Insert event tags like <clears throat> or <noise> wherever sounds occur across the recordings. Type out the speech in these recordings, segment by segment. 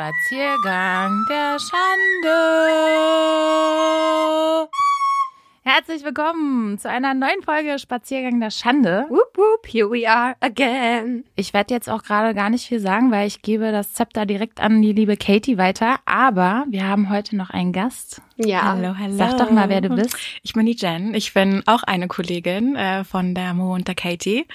Spaziergang der Schande. Herzlich willkommen zu einer neuen Folge Spaziergang der Schande. Whoop, whoop, here we are again. Ich werde jetzt auch gerade gar nicht viel sagen, weil ich gebe das Zepter direkt an die liebe Katie weiter. Aber wir haben heute noch einen Gast. Ja. Hallo, hallo. Sag doch mal, wer du bist. Ich bin die Jen. Ich bin auch eine Kollegin äh, von der Mo und der Katie.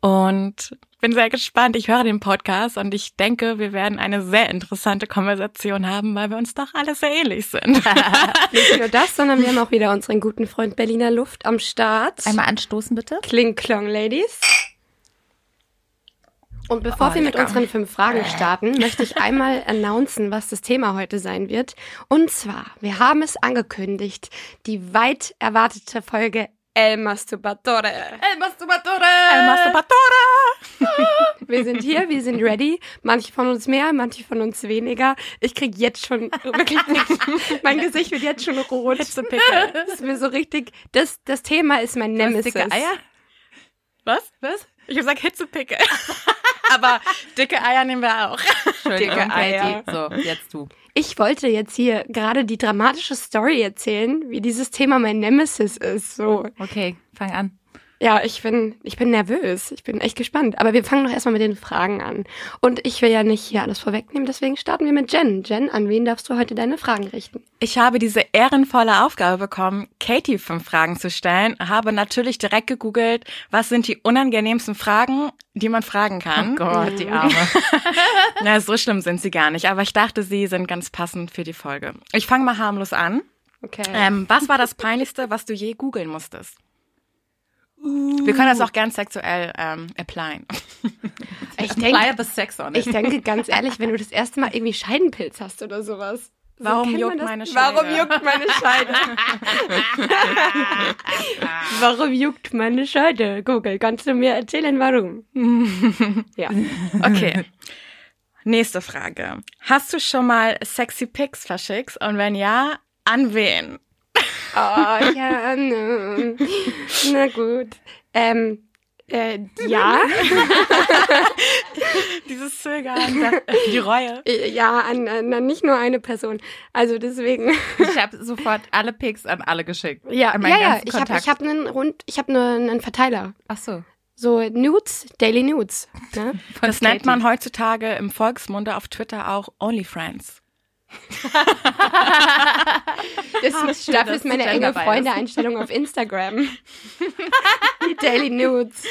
Und bin sehr gespannt. Ich höre den Podcast und ich denke, wir werden eine sehr interessante Konversation haben, weil wir uns doch alle sehr ähnlich sind. <laughs> Nicht nur das, sondern wir haben auch wieder unseren guten Freund Berliner Luft am Start. Einmal anstoßen, bitte. Kling Klong, Ladies. Und bevor Oh, wir mit unseren fünf Fragen starten, möchte ich einmal announcen, was das Thema heute sein wird. Und zwar, wir haben es angekündigt, die weit erwartete Folge El Masturbatore. El Masturbatore! El Masturbatore! Wir sind hier, wir sind ready. Manche von uns mehr, manche von uns weniger. Ich krieg jetzt schon wirklich, <laughs> mein Gesicht wird jetzt schon rot. Hitzepickel. Das ist mir so richtig, das, das Thema ist mein Nemesis. dicke Eier? Was? Was? Ich habe gesagt Hitzepickel. <laughs> Aber dicke Eier nehmen wir auch. Entschuldigung, Dicke Eier. So, jetzt du. Ich wollte jetzt hier gerade die dramatische Story erzählen, wie dieses Thema mein Nemesis ist. So, Okay, fang an. Ja, ich bin, ich bin nervös. Ich bin echt gespannt. Aber wir fangen doch erstmal mit den Fragen an. Und ich will ja nicht hier alles vorwegnehmen, deswegen starten wir mit Jen. Jen, an wen darfst du heute deine Fragen richten? Ich habe diese ehrenvolle Aufgabe bekommen, Katie fünf Fragen zu stellen. Habe natürlich direkt gegoogelt, was sind die unangenehmsten Fragen, die man fragen kann. Oh Gott, die Arme. <laughs> Na, so schlimm sind sie gar nicht, aber ich dachte, sie sind ganz passend für die Folge. Ich fange mal harmlos an. Okay. Ähm, was war das Peinlichste, was du je googeln musstest? Wir können das auch gern sexuell ähm, applyen. <laughs> ich denke, Apply the sex on ich denke ganz <laughs> ehrlich, wenn du das erste Mal irgendwie Scheidenpilz hast oder sowas. So Warum juckt das? meine Scheide? Warum juckt meine Scheide? <laughs> warum juckt meine Scheide? Google, kannst du mir erzählen, warum? ja. Okay. Nächste Frage. Hast du schon mal sexy Pics verschickt? Und wenn ja, an wen? Oh, ja, ne. na gut. Ähm, äh, ja, <laughs> Dieses Zögern, der- die Reue. Äh, ja, an, an nicht nur eine Person. Also deswegen. Ich habe sofort alle Pics an alle geschickt. Ja, an ja, meinen ja. Ich habe ich hab einen rund, ich habe ne, einen Verteiler. Ach so. So Nudes, Daily Nudes. Ne? <laughs> Das nennt man heutzutage im Volksmunde auf Twitter auch OnlyFriends. <laughs> Das, schön, dafür ist meine enge ist. Freunde-Einstellung auf Instagram. <laughs> Die Daily Nudes.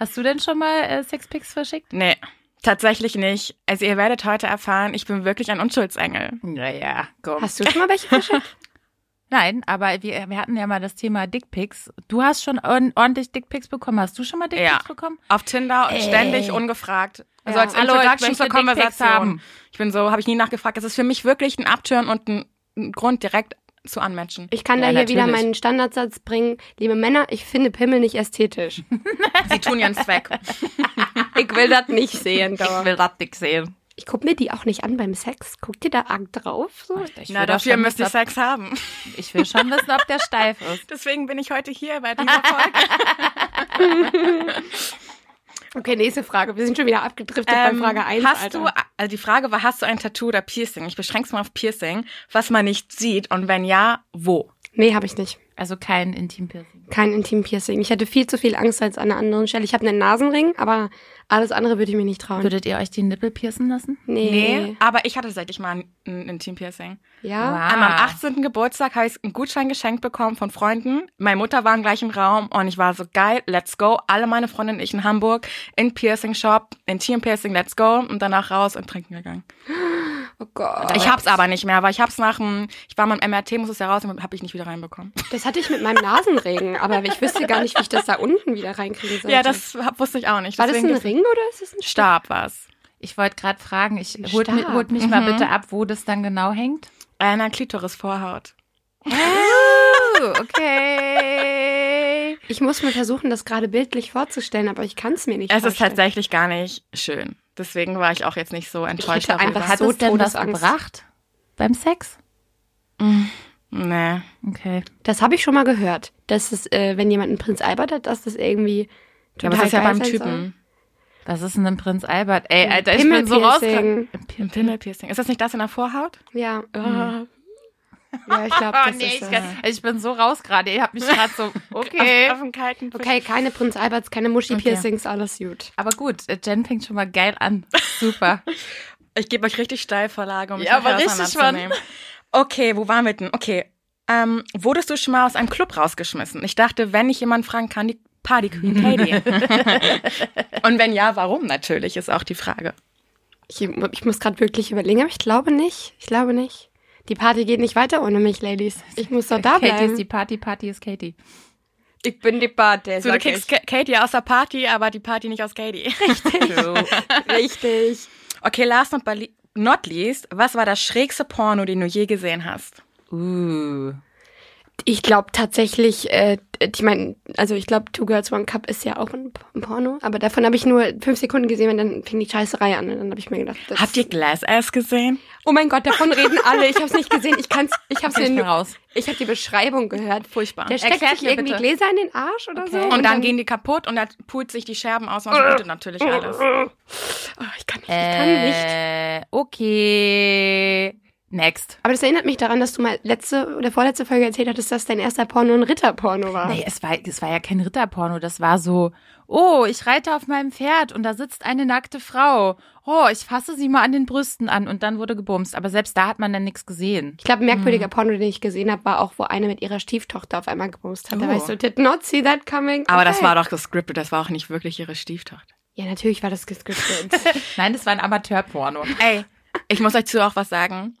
Hast du denn schon mal äh, Sexpics verschickt? Nee, tatsächlich nicht. Also ihr werdet heute erfahren, ich bin wirklich ein Unschuldsengel. Naja, komm. Hast du schon mal welche verschickt? <laughs> Nein, aber wir, wir hatten ja mal das Thema Dickpics. Du hast schon ord- ordentlich Dickpics bekommen. Hast du schon mal Dickpics Ja. bekommen? Auf Tinder Ey. ständig ungefragt. Also Ja. als Hallo, ich Introduction zur Konversation. haben. Ich bin so, habe ich nie nachgefragt. Das ist für mich wirklich ein Upturn und ein, ein Grund, direkt zu unmatchen. Ich kann Ja, da hier wieder natürlich. meinen Standardsatz bringen. Liebe Männer, ich finde Pimmel nicht ästhetisch. <laughs> Sie tun ihren Zweck. <laughs> Ich will das nicht sehen. Ich Dauer. will das dick sehen. Ich guck mir die auch nicht an beim Sex. Guckt ihr da arg drauf? So? Ich Na, doch dafür schon müsst ihr Sex haben. <laughs> ich will schon wissen, ob der steif ist. Deswegen bin ich heute hier bei dieser Folge. Okay, nächste Frage. Wir sind schon wieder abgedriftet bei Ähm, Frage 1. hast Alter. du, also die Frage war, hast du ein Tattoo oder Piercing? Ich beschränke es mal auf Piercing, was man nicht sieht und wenn ja, wo? Nee, habe ich nicht. Also kein Intimpiercing. Kein Intim-Piercing. Ich hatte viel zu viel Angst als an einer anderen Stelle. Ich habe einen Nasenring, aber alles andere würde ich mir nicht trauen. Würdet ihr euch die Nippel piercen lassen? nee. aber ich hatte tatsächlich mal ein, ein Intim-Piercing. Ja? Wow. An meinem 18. Geburtstag habe ich einen Gutschein geschenkt bekommen von Freunden. Meine Mutter war im gleichen Raum und ich war so geil, let's go. Alle meine Freundinnen und ich in Hamburg, in Piercing Shop, Intim Piercing, let's go. Und danach raus und trinken gegangen. <gasps> Oh Gott. ich hab's aber nicht mehr, weil ich hab's nach dem, ich war mal im MRT, muss es ja raus, und hab ich nicht wieder reinbekommen. Das hatte ich mit meinem Nasenring, aber ich wüsste gar nicht, wie ich das da unten wieder reinkriegen sollte. Ja, das hab, wusste ich auch nicht. War das Deswegen ein ist- Ring oder ist es ein Stab? Stab war's. Ich wollte gerade fragen, ich holt, mi- holt mich mal bitte ab, wo das dann genau hängt. Einer Klitorisvorhaut. Oh, okay. Ich muss mir versuchen, das gerade bildlich vorzustellen, aber ich kann es mir nicht Es ist vorstellen. tatsächlich gar nicht schön. Deswegen war ich auch jetzt nicht so enttäuscht hätte darüber. einfach Hat so es denn was Todesangst. gebracht beim Sex? Nee. Okay. Das habe ich schon mal gehört, dass es, äh, wenn jemand einen Prinz Albert hat, dass das irgendwie Ja, aber total das ist ja beim Typen. Was ist denn ein Prinz Albert? Ey, Alter, ich bin so raus. Pimmelpiercing. Ein Pimmelpiercing. Ist das nicht das in der Vorhaut? Ja. Mhm. Ja, ich glaube, <laughs> das Oh, nee, ist ich, das. kann- ich bin so raus gerade. Ihr habt mich gerade so, <laughs> okay. Auf, auf kalten Fisch. Okay, keine Prinz Alberts, keine Muschi-Piercings, alles gut. Aber gut, Jen fängt schon mal geil an. Super. <laughs> Ich gebe euch richtig Steilvorlage, um mich Ja, aber richtig auseinanderzunehmen. Okay, wo waren wir denn? Okay. Ähm, wurdest du schon mal aus einem Club rausgeschmissen? Ich dachte, wenn ich jemanden fragen kann, die Party Queen Katie. Und wenn ja, warum natürlich, ist auch die Frage. Ich, ich muss gerade wirklich überlegen, aber ich glaube nicht. Ich glaube nicht. Die Party geht nicht weiter ohne mich, Ladies. Ich muss doch da Katie bleiben. ist die Party, Party ist Katie. ich bin die Party. So, du kriegst Ka- Katie aus der Party, aber die Party nicht aus Katie. Richtig. <laughs> Okay, last but not least, was war das schrägste Porno, den du je gesehen hast? Uh. Ich glaube tatsächlich, äh, ich meine, also ich glaube, Two Girls One Cup ist ja auch ein, ein Porno, aber davon habe ich nur fünf Sekunden gesehen und dann fing die Scheißerei an. Und dann habe ich mir gedacht, das Habt ihr Glass Ass gesehen? Oh mein Gott, davon reden alle. Ich habe es nicht gesehen. Ich kann's, ich habe nur, raus. ich habe die Beschreibung gehört. Furchtbar. Der steckt Erklärt sich mir irgendwie bitte. Gläser in den Arsch oder Okay. so. Und Und, dann, gehen die kaputt und dann pult sich die Scherben aus und es blutet natürlich <laughs> alles. Oh, ich kann nicht. Ich kann nicht. Äh, okay. Next. Aber das erinnert mich daran, dass du mal letzte oder vorletzte Folge erzählt hattest, dass dein erster Porno ein Ritterporno war. Nee, es war, es war ja kein Ritterporno. Das war so, oh, ich reite auf meinem Pferd und da sitzt eine nackte Frau. Oh, ich fasse sie mal an den Brüsten an und dann wurde gebumst. Aber selbst da hat man dann nichts gesehen. Ich glaube, ein merkwürdiger Hm. Porno, den ich gesehen habe, war auch, wo eine mit ihrer Stieftochter auf einmal gebumst hat. Da Oh. war ich so, did not see that coming. Aber Okay. das war doch gescriptet, das war auch nicht wirklich ihre Stieftochter. Ja, natürlich war das gescriptet. <laughs> Nein, das war ein Amateurporno. Ey, ich muss euch zu auch was sagen.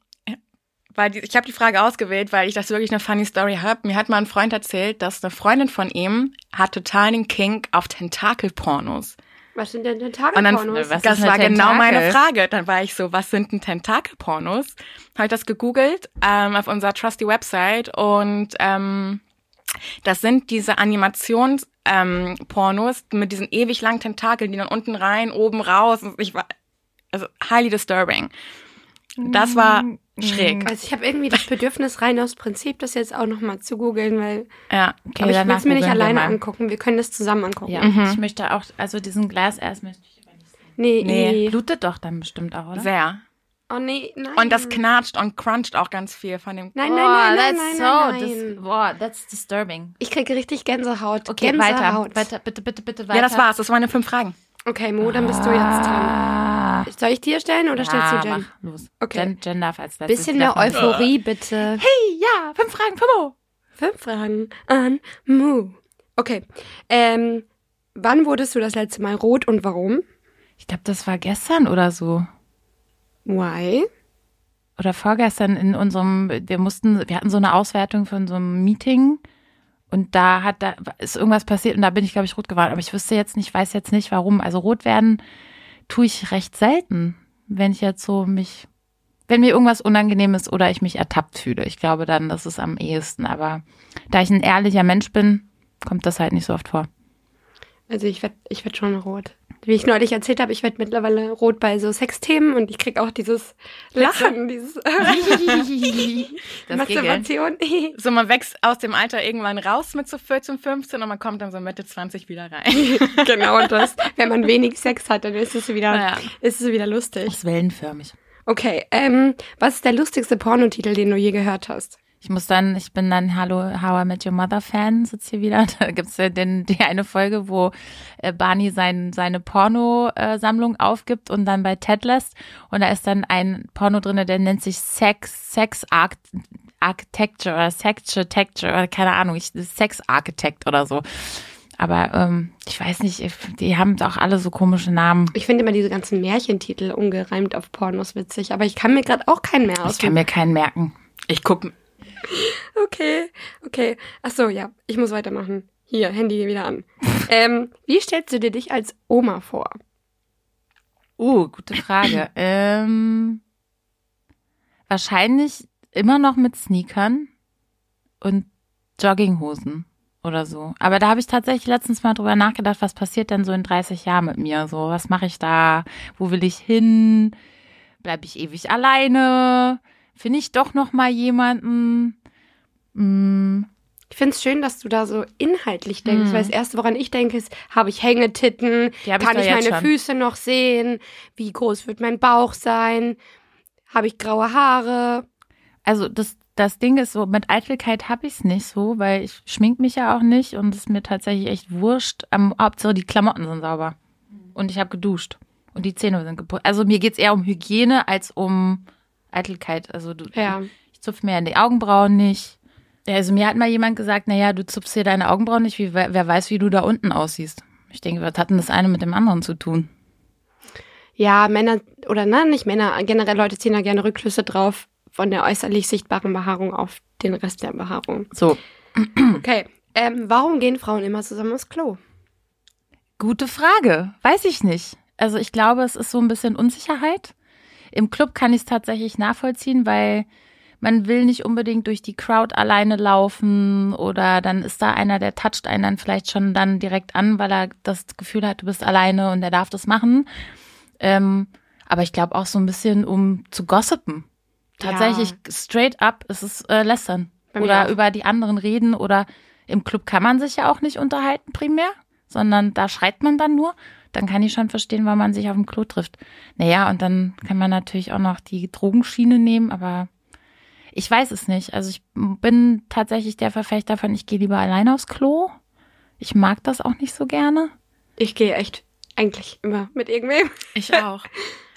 Weil die, ich habe die Frage ausgewählt, weil ich das wirklich eine funny Story habe. Mir hat mal ein Freund erzählt, dass eine Freundin von ihm hat total den Kink auf Tentakelpornos. Was sind denn Und dann, Tentakelpornos? Was das war genau Tentakel? meine Frage. Dann war ich so, was sind denn Tentakelpornos? Habe ich das gegoogelt ähm, auf unserer Trusty Website und ähm, das sind diese Animations ähm, Pornos mit diesen ewig langen Tentakeln, die dann unten rein, oben raus. Ich war also highly disturbing. Das war schräg. Also ich habe irgendwie das Bedürfnis rein aus Prinzip, das jetzt auch nochmal zu googeln, weil Ja. Okay, aber ich will es mir nicht alleine angucken. Wir können das zusammen angucken. Ja, Mhm. ich möchte auch, also diesen Glas erst möchte ich aber nicht sehen. Nee, Nee. nee. Blutet doch dann bestimmt auch, oder? Sehr. Oh nee, nein. Und das knatscht und cruncht auch ganz viel von dem. Nein, oh, nein, nein, nein, that's nein, so, nein, boah, that's disturbing. Ich kriege richtig Gänsehaut. Okay, Gänsehaut. weiter, weiter, bitte, bitte, bitte weiter. Ja, das war's. Das waren meine fünf Fragen. Okay, Mo, dann bist du jetzt dran. Ah, Soll ich dir stellen oder stellst ja, du Jen? mach los. Okay. Jen, Jen darf als letztes. Bisschen mehr Euphorie, bitte. Hey, ja, fünf Fragen, Fimo. Fünf Fragen an Mo. Okay. Ähm, wann wurdest du das letzte Mal rot und warum? Ich glaube, das war gestern oder so. Why? Oder vorgestern in unserem, wir mussten, wir hatten so eine Auswertung von so einem Meeting und da hat, da ist irgendwas passiert und da bin ich, glaube ich, rot geworden. Aber ich wüsste jetzt nicht, weiß jetzt nicht warum. Also rot werden tue ich recht selten, wenn ich jetzt so mich, wenn mir irgendwas unangenehm ist oder ich mich ertappt fühle. Ich glaube dann, das ist am ehesten. Aber da ich ein ehrlicher Mensch bin, kommt das halt nicht so oft vor. Also ich werd, ich werd schon rot. Wie ich neulich erzählt habe, ich werd mittlerweile rot bei so Sexthemen und ich krieg auch dieses Lachen, dieses <laughs> <laughs> Das. Masturbation. <laughs> So, man wächst aus dem Alter irgendwann raus mit so 14, 15 und man kommt dann so Mitte 20 wieder rein. genau das. Wenn man wenig Sex hat, dann ist es wieder, Ja. ist es wieder lustig. Ist wellenförmig. Okay, ähm, was ist der lustigste Pornotitel, den du je gehört hast? Ich muss dann, ich bin dann Hallo How I Met Your Mother Fan, sitze hier wieder. <laughs> Da gibt's ja den, die eine Folge, wo äh, Barney sein, seine Porno-Sammlung aufgibt und dann bei Ted lässt. Und da ist dann ein Porno drinne, der nennt sich Sex, Sex Arch Architecture oder Sex Architecture oder keine Ahnung, ich, Sex Architect oder so. Aber ähm, ich weiß nicht, ich- die haben auch alle so komische Namen. Ich finde immer diese ganzen Märchentitel umgereimt auf Pornos witzig, aber ich kann mir gerade auch keinen mehr Ich aus. kann mir keinen merken. Ich guck, <laughs> Okay, okay. Ach so, ja, ich muss weitermachen. Hier, Handy wieder an. <laughs> ähm, wie stellst du dir dich als Oma vor? Uh, gute Frage. <clears throat> ähm, wahrscheinlich immer noch mit Sneakern und Jogginghosen oder so. Aber da habe ich tatsächlich letztens mal drüber nachgedacht, was passiert denn so in 30 Jahren mit mir? So, was mache ich da? Wo will ich hin? Bleib ich ewig alleine? Finde ich doch noch mal jemanden? Mm, Ich finde es schön, dass du da so inhaltlich denkst, weil das Erste, woran ich denke, ist, habe ich Hängetitten? Hab ich Kann ich, jetzt meine schon. Füße noch sehen? Wie groß wird mein Bauch sein? Habe ich graue Haare? Also das, das Ding ist so, mit Eitelkeit habe ich es nicht so, weil ich schmink mich ja auch nicht und es ist mir tatsächlich echt wurscht. Am Hauptsache die Klamotten sind sauber. Und ich habe geduscht. Und die Zähne sind geputzt. Also mir geht's eher um Hygiene als um Eitelkeit. Also du, Ja. ich zupfe mir die Augenbrauen nicht. Ja, Also mir hat mal jemand gesagt, naja, du zupfst dir deine Augenbrauen nicht, wie, wer weiß, wie du da unten aussiehst. Ich denke, was hat denn das eine mit dem anderen zu tun? Ja, Männer, oder nein, nicht Männer, generell Leute ziehen da gerne Rückschlüsse drauf von der äußerlich sichtbaren Behaarung auf den Rest der Behaarung. So, Okay. Ähm, warum gehen Frauen immer zusammen aufs Klo? Gute Frage. Weiß ich nicht. Also ich glaube, es ist so ein bisschen Unsicherheit. Im Club kann ich es tatsächlich nachvollziehen, weil man will nicht unbedingt durch die Crowd alleine laufen oder dann ist da einer, der toucht einen dann vielleicht schon dann direkt an, weil er das Gefühl hat, du bist alleine und er darf das machen. Ähm, aber ich glaube auch so ein bisschen, um zu gossipen. Tatsächlich straight up ist es äh, lästern. Oder auch. über die anderen reden oder im Club kann man sich ja auch nicht unterhalten primär, sondern da schreit man dann nur. Dann kann ich schon verstehen, warum man sich auf dem Klo trifft. Naja, und dann kann man natürlich auch noch die Drogenschiene nehmen, aber ich weiß es nicht. Also ich bin tatsächlich der Verfechter von, ich gehe lieber alleine aufs Klo. Ich mag das auch nicht so gerne. Ich gehe echt eigentlich immer mit irgendwem. Ich <laughs> auch.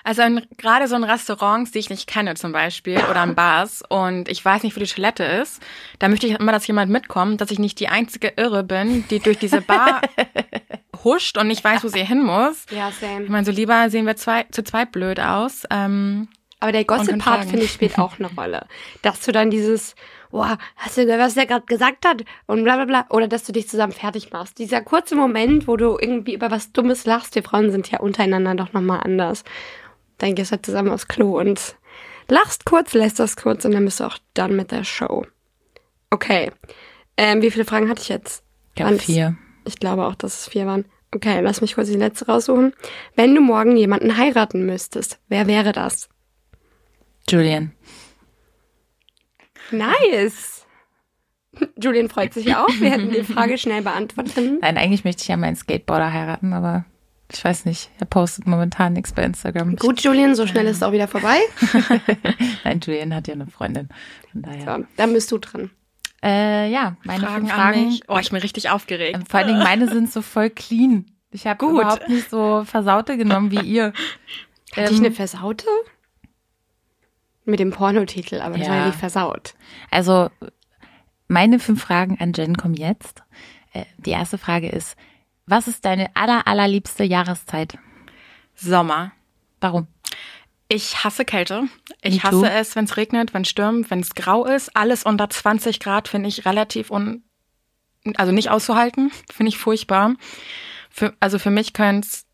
Also in, gerade so in Restaurants, die ich nicht kenne zum Beispiel, oder in Bars und ich weiß nicht, wo die Toilette ist, da möchte ich immer, dass jemand mitkommt, dass ich nicht die einzige Irre bin, die durch diese Bar <laughs> huscht und nicht weiß, wo sie hin muss. Ja, Ich same. meine, so lieber sehen wir zwei, zu zweit blöd aus. Ähm, Aber der Gossip-Part, finde ich, spielt auch eine Rolle. <laughs> Dass du dann dieses, boah, hast du gehört, was der gerade gesagt hat? Und bla bla bla. Oder dass du dich zusammen fertig machst. Dieser kurze Moment, wo du irgendwie über was Dummes lachst. Wir Frauen sind ja untereinander doch nochmal anders. Dann gehst du halt zusammen aufs Klo und lachst kurz, lässt das kurz und dann bist du auch done mit der Show. Okay. Ähm, wie viele Fragen hatte ich jetzt? Ich habe Waren's- vier. Ich glaube auch, dass es vier waren. Okay, lass mich kurz die letzte raussuchen. Wenn du morgen jemanden heiraten müsstest, wer wäre das? Julian. Nice. Julian freut sich auch. Wir hätten die Frage schnell beantwortet. Nein, eigentlich möchte ich ja meinen Skateboarder heiraten, aber ich weiß nicht. Er postet momentan nichts bei Instagram. Gut, Julian, so schnell ist es auch wieder vorbei. <laughs> Nein, Julian hat ja eine Freundin. Von daher. So, dann bist du dran. Äh, ja, meine Fragen, Fragen. mich. Oh, ich bin richtig aufgeregt. Ähm, Vor allen Dingen meine sind so voll clean. Ich habe überhaupt nicht so versaute genommen wie ihr. Hatte ich Ähm, eine Versaute? Mit dem Pornotitel, aber das war ja Ja. nicht versaut. Also, meine fünf Fragen an Jen kommen jetzt. Äh, die erste Frage ist, was ist deine aller, allerliebste Jahreszeit? Sommer. Warum? Ich hasse Kälte. Ich hasse es, wenn es regnet, wenn es stürmt, wenn es grau ist. Alles unter 20 Grad finde ich relativ un, also nicht auszuhalten. Finde ich furchtbar. Für, also für mich könnte es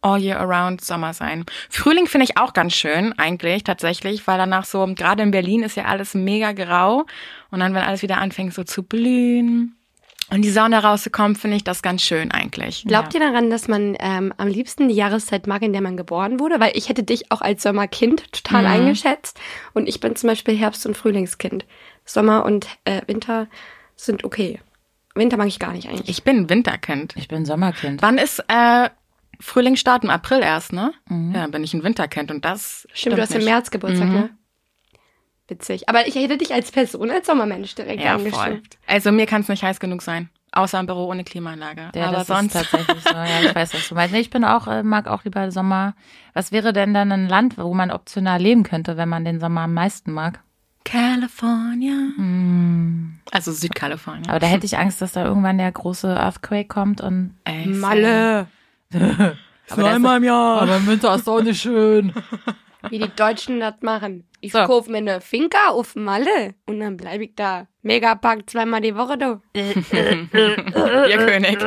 all year around Sommer sein. Frühling finde ich auch ganz schön, eigentlich, tatsächlich, weil danach so, gerade in Berlin ist ja alles mega grau. Und dann, wenn alles wieder anfängt so zu blühen und die Sonne rauszukommen, finde ich das ganz schön eigentlich. Glaubt ihr daran, dass man ähm, am liebsten die Jahreszeit mag, in der man geboren wurde? Weil ich hätte dich auch als Sommerkind total Mhm. eingeschätzt. Und ich bin zum Beispiel Herbst- und Frühlingskind. Sommer und äh, Winter sind okay. Winter mag ich gar nicht eigentlich. Ich bin ein Winterkind. Ich bin Sommerkind. Wann ist äh, Frühlingsstart im April erst, ne? Ja, dann bin ich ein Winterkind und das Stimmt, du hast im nicht. März Geburtstag, Mhm. ne? Witzig. Aber ich hätte dich als Person, als Sommermensch direkt Ja, voll. Also mir kann es nicht heiß genug sein. Außer im Büro ohne Klimaanlage. Ja, Aber das sonst. ist tatsächlich so. Ja, ich weiß, was du meinst. Ich bin auch, äh, mag auch lieber Sommer. Was wäre denn dann ein Land, wo man optional leben könnte, wenn man den Sommer am meisten mag? California. Also Südkalifornien. Aber da hätte ich Angst, dass da irgendwann der große Earthquake kommt und Ey, Malle. aber <laughs> ist- im Jahr. Aber im Winter ist auch nicht schön. <laughs> Wie die Deutschen das machen. Ich So. kauf mir eine Finca auf Malle und dann bleib ich da. Megapack zweimal die Woche, du. <laughs> Ihr König.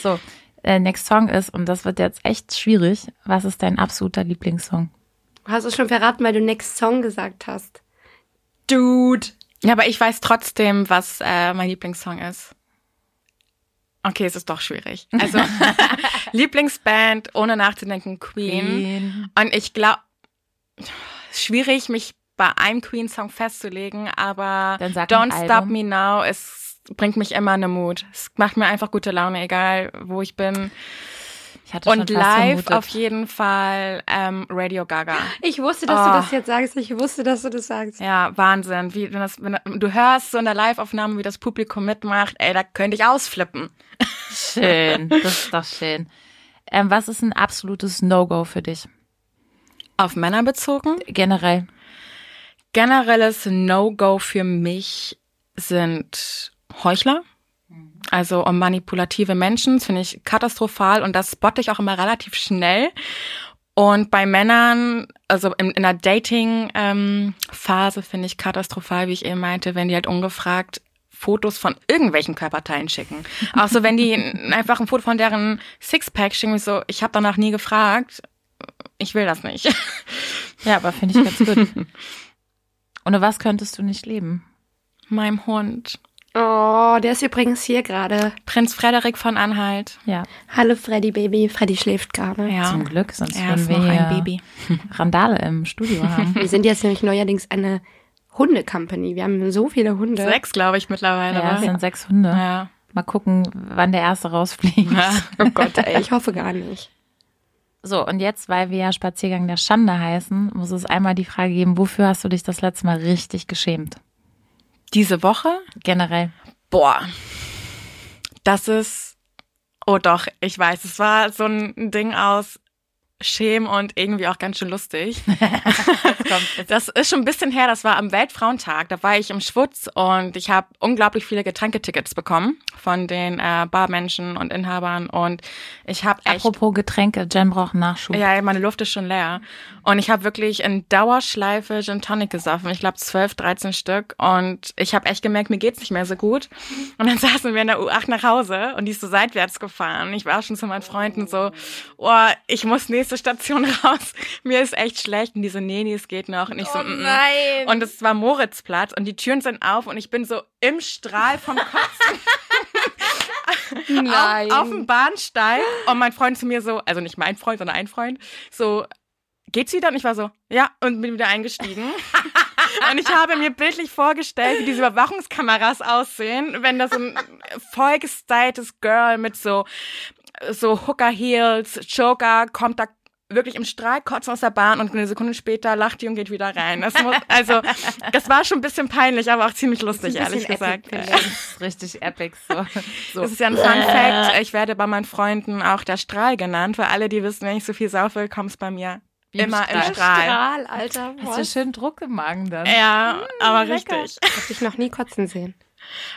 So, äh, next Song ist, und das wird jetzt echt schwierig, was ist dein absoluter Lieblingssong? Du hast es schon verraten, weil du Next Song gesagt hast. Dude. Ja, aber ich weiß trotzdem, was äh, mein Lieblingssong ist. Okay, es ist doch schwierig. Also <laughs> <laughs> Lieblingsband, ohne nachzudenken, Queen. Queen. Und ich glaube, schwierig, mich bei einem Queen-Song festzulegen, aber Don't Stop. Me Now ist bringt mich immer in den Mut. Es macht mir einfach gute Laune, egal wo ich bin. Ich hatte Und live vermutet. auf jeden Fall ähm, Radio Gaga. Ich wusste, dass Oh. du das jetzt sagst. Ich wusste, dass du das sagst. Ja, Wahnsinn. Wie, wenn das, wenn du hörst so in der Live-Aufnahme, wie das Publikum mitmacht, ey, da könnte ich ausflippen. Schön, das ist doch schön. Ähm, was ist ein absolutes No-Go für dich? Auf Männer bezogen. Generell. Generelles No-Go für mich sind Heuchler. Also um manipulative Menschen, das finde ich katastrophal und das spotte ich auch immer relativ schnell. Und bei Männern, also in, in der Dating-Phase finde ich katastrophal, wie ich eben meinte, wenn die halt ungefragt Fotos von irgendwelchen Körperteilen schicken. Auch so, wenn die <laughs> einfach ein Foto von deren Sixpack schicken, so, ich habe danach nie gefragt, ich will das nicht. <laughs> Ja, aber finde ich ganz gut. Ohne was könntest du nicht leben? Meinem Hund. Oh, der ist übrigens hier gerade. Prinz Frederik von Anhalt. Ja, Hallo Freddy Baby. Freddy schläft gerade. Ja. zum Glück, sonst Er würden ist wir noch hier ein Baby. <laughs> Randale im Studio haben. Wir sind jetzt nämlich neuerdings eine Hunde-Company. Wir haben so viele Hunde. Sechs, glaube ich, mittlerweile. ja, es sind sechs Hunde. ja. Mal gucken, wann der erste rausfliegt. ja. Oh Gott, ey, ich hoffe gar nicht. So, und jetzt, weil wir ja Spaziergang der Schande heißen, muss es einmal die Frage geben, wofür hast du dich das letzte Mal richtig geschämt? Diese Woche? Generell. Boah. Das ist. Oh doch, ich weiß. Es war so ein Ding aus Schämen und irgendwie auch ganz schön lustig. <laughs> Das ist schon ein bisschen her, das war am Weltfrauentag. Da war ich im Schwutz und ich habe unglaublich viele Getränketickets bekommen von den äh, Barmenschen und Inhabern und ich habe echt Apropos Getränke, Jen braucht Nachschub. Ja, meine Luft ist schon leer. Und ich habe wirklich in Dauerschleife Gin Tonic gesoffen. Ich glaube 12, 13 Stück. Und ich habe echt gemerkt, mir geht's nicht mehr so gut. Und dann <laughs> saßen wir in der U8 nach Hause und die ist so seitwärts gefahren. Ich war schon zu meinen Freunden so, oh, ich muss nächste Station <laughs> raus. Mir ist echt schlecht. Und die so, nee, nee, es geht noch. Und ich so, mm, mm. Und es war Moritzplatz und die Türen sind auf und ich bin so im Strahl vom Kotzen Nein. <laughs> auf, auf dem Bahnsteig und mein Freund zu mir so, also nicht mein Freund, sondern ein Freund, so, geht's wieder? Und ich war so, ja, und bin wieder eingestiegen. <laughs> und ich habe mir bildlich vorgestellt, wie diese Überwachungskameras aussehen, wenn da so ein vollgestyltes Girl mit so, so Hooker Heels, Joker kommt da wirklich im Strahl kotzen aus der Bahn und eine Sekunde später lacht die und geht wieder rein. Das muss, also, das war schon ein bisschen peinlich, aber auch ziemlich lustig, ehrlich gesagt. epic, finde Das ist richtig epic. So. so. Das ist ja ein Fun Fact. Ich werde bei meinen Freunden auch der Strahl genannt. Für alle, die wissen, wenn ich so viel saufe, kommt es bei mir Wie im immer Strahl. im Strahl. Strahl, Alter. Hast du Was? schön Druck im Magen dann? Ja, aber Lecker. richtig. Hab dich noch nie kotzen sehen.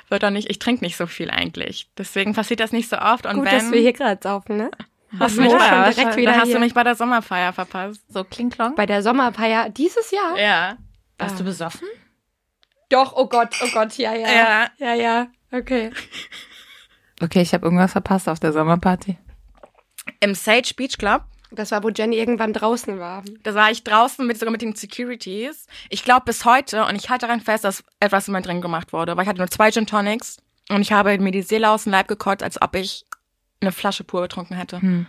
Wird doch nicht, ich trinke nicht so viel eigentlich. Deswegen passiert das nicht so oft. Und Gut, wenn, dass wir hier gerade saufen, ne? hast du mich, schon bei, direkt wieder hast hier. du mich bei der Sommerfeier verpasst. So Klingklong? Bei der Sommerfeier dieses Jahr. Ja. Warst du besoffen? Doch, oh Gott, oh Gott, ja, ja. Ja. Ja, ja. Okay. Okay, ich habe irgendwas verpasst auf der Sommerparty. Im Sage Beach Club. Das war, wo Jenny irgendwann draußen war. Da war ich draußen mit sogar mit den Securities. Ich glaube bis heute, und ich halte daran fest, dass etwas in mir drin gemacht wurde, weil ich hatte nur zwei Gin Tonics und ich habe mir die Seele aus dem Leib gekotzt, als ob ich eine Flasche pur getrunken hätte. Hm.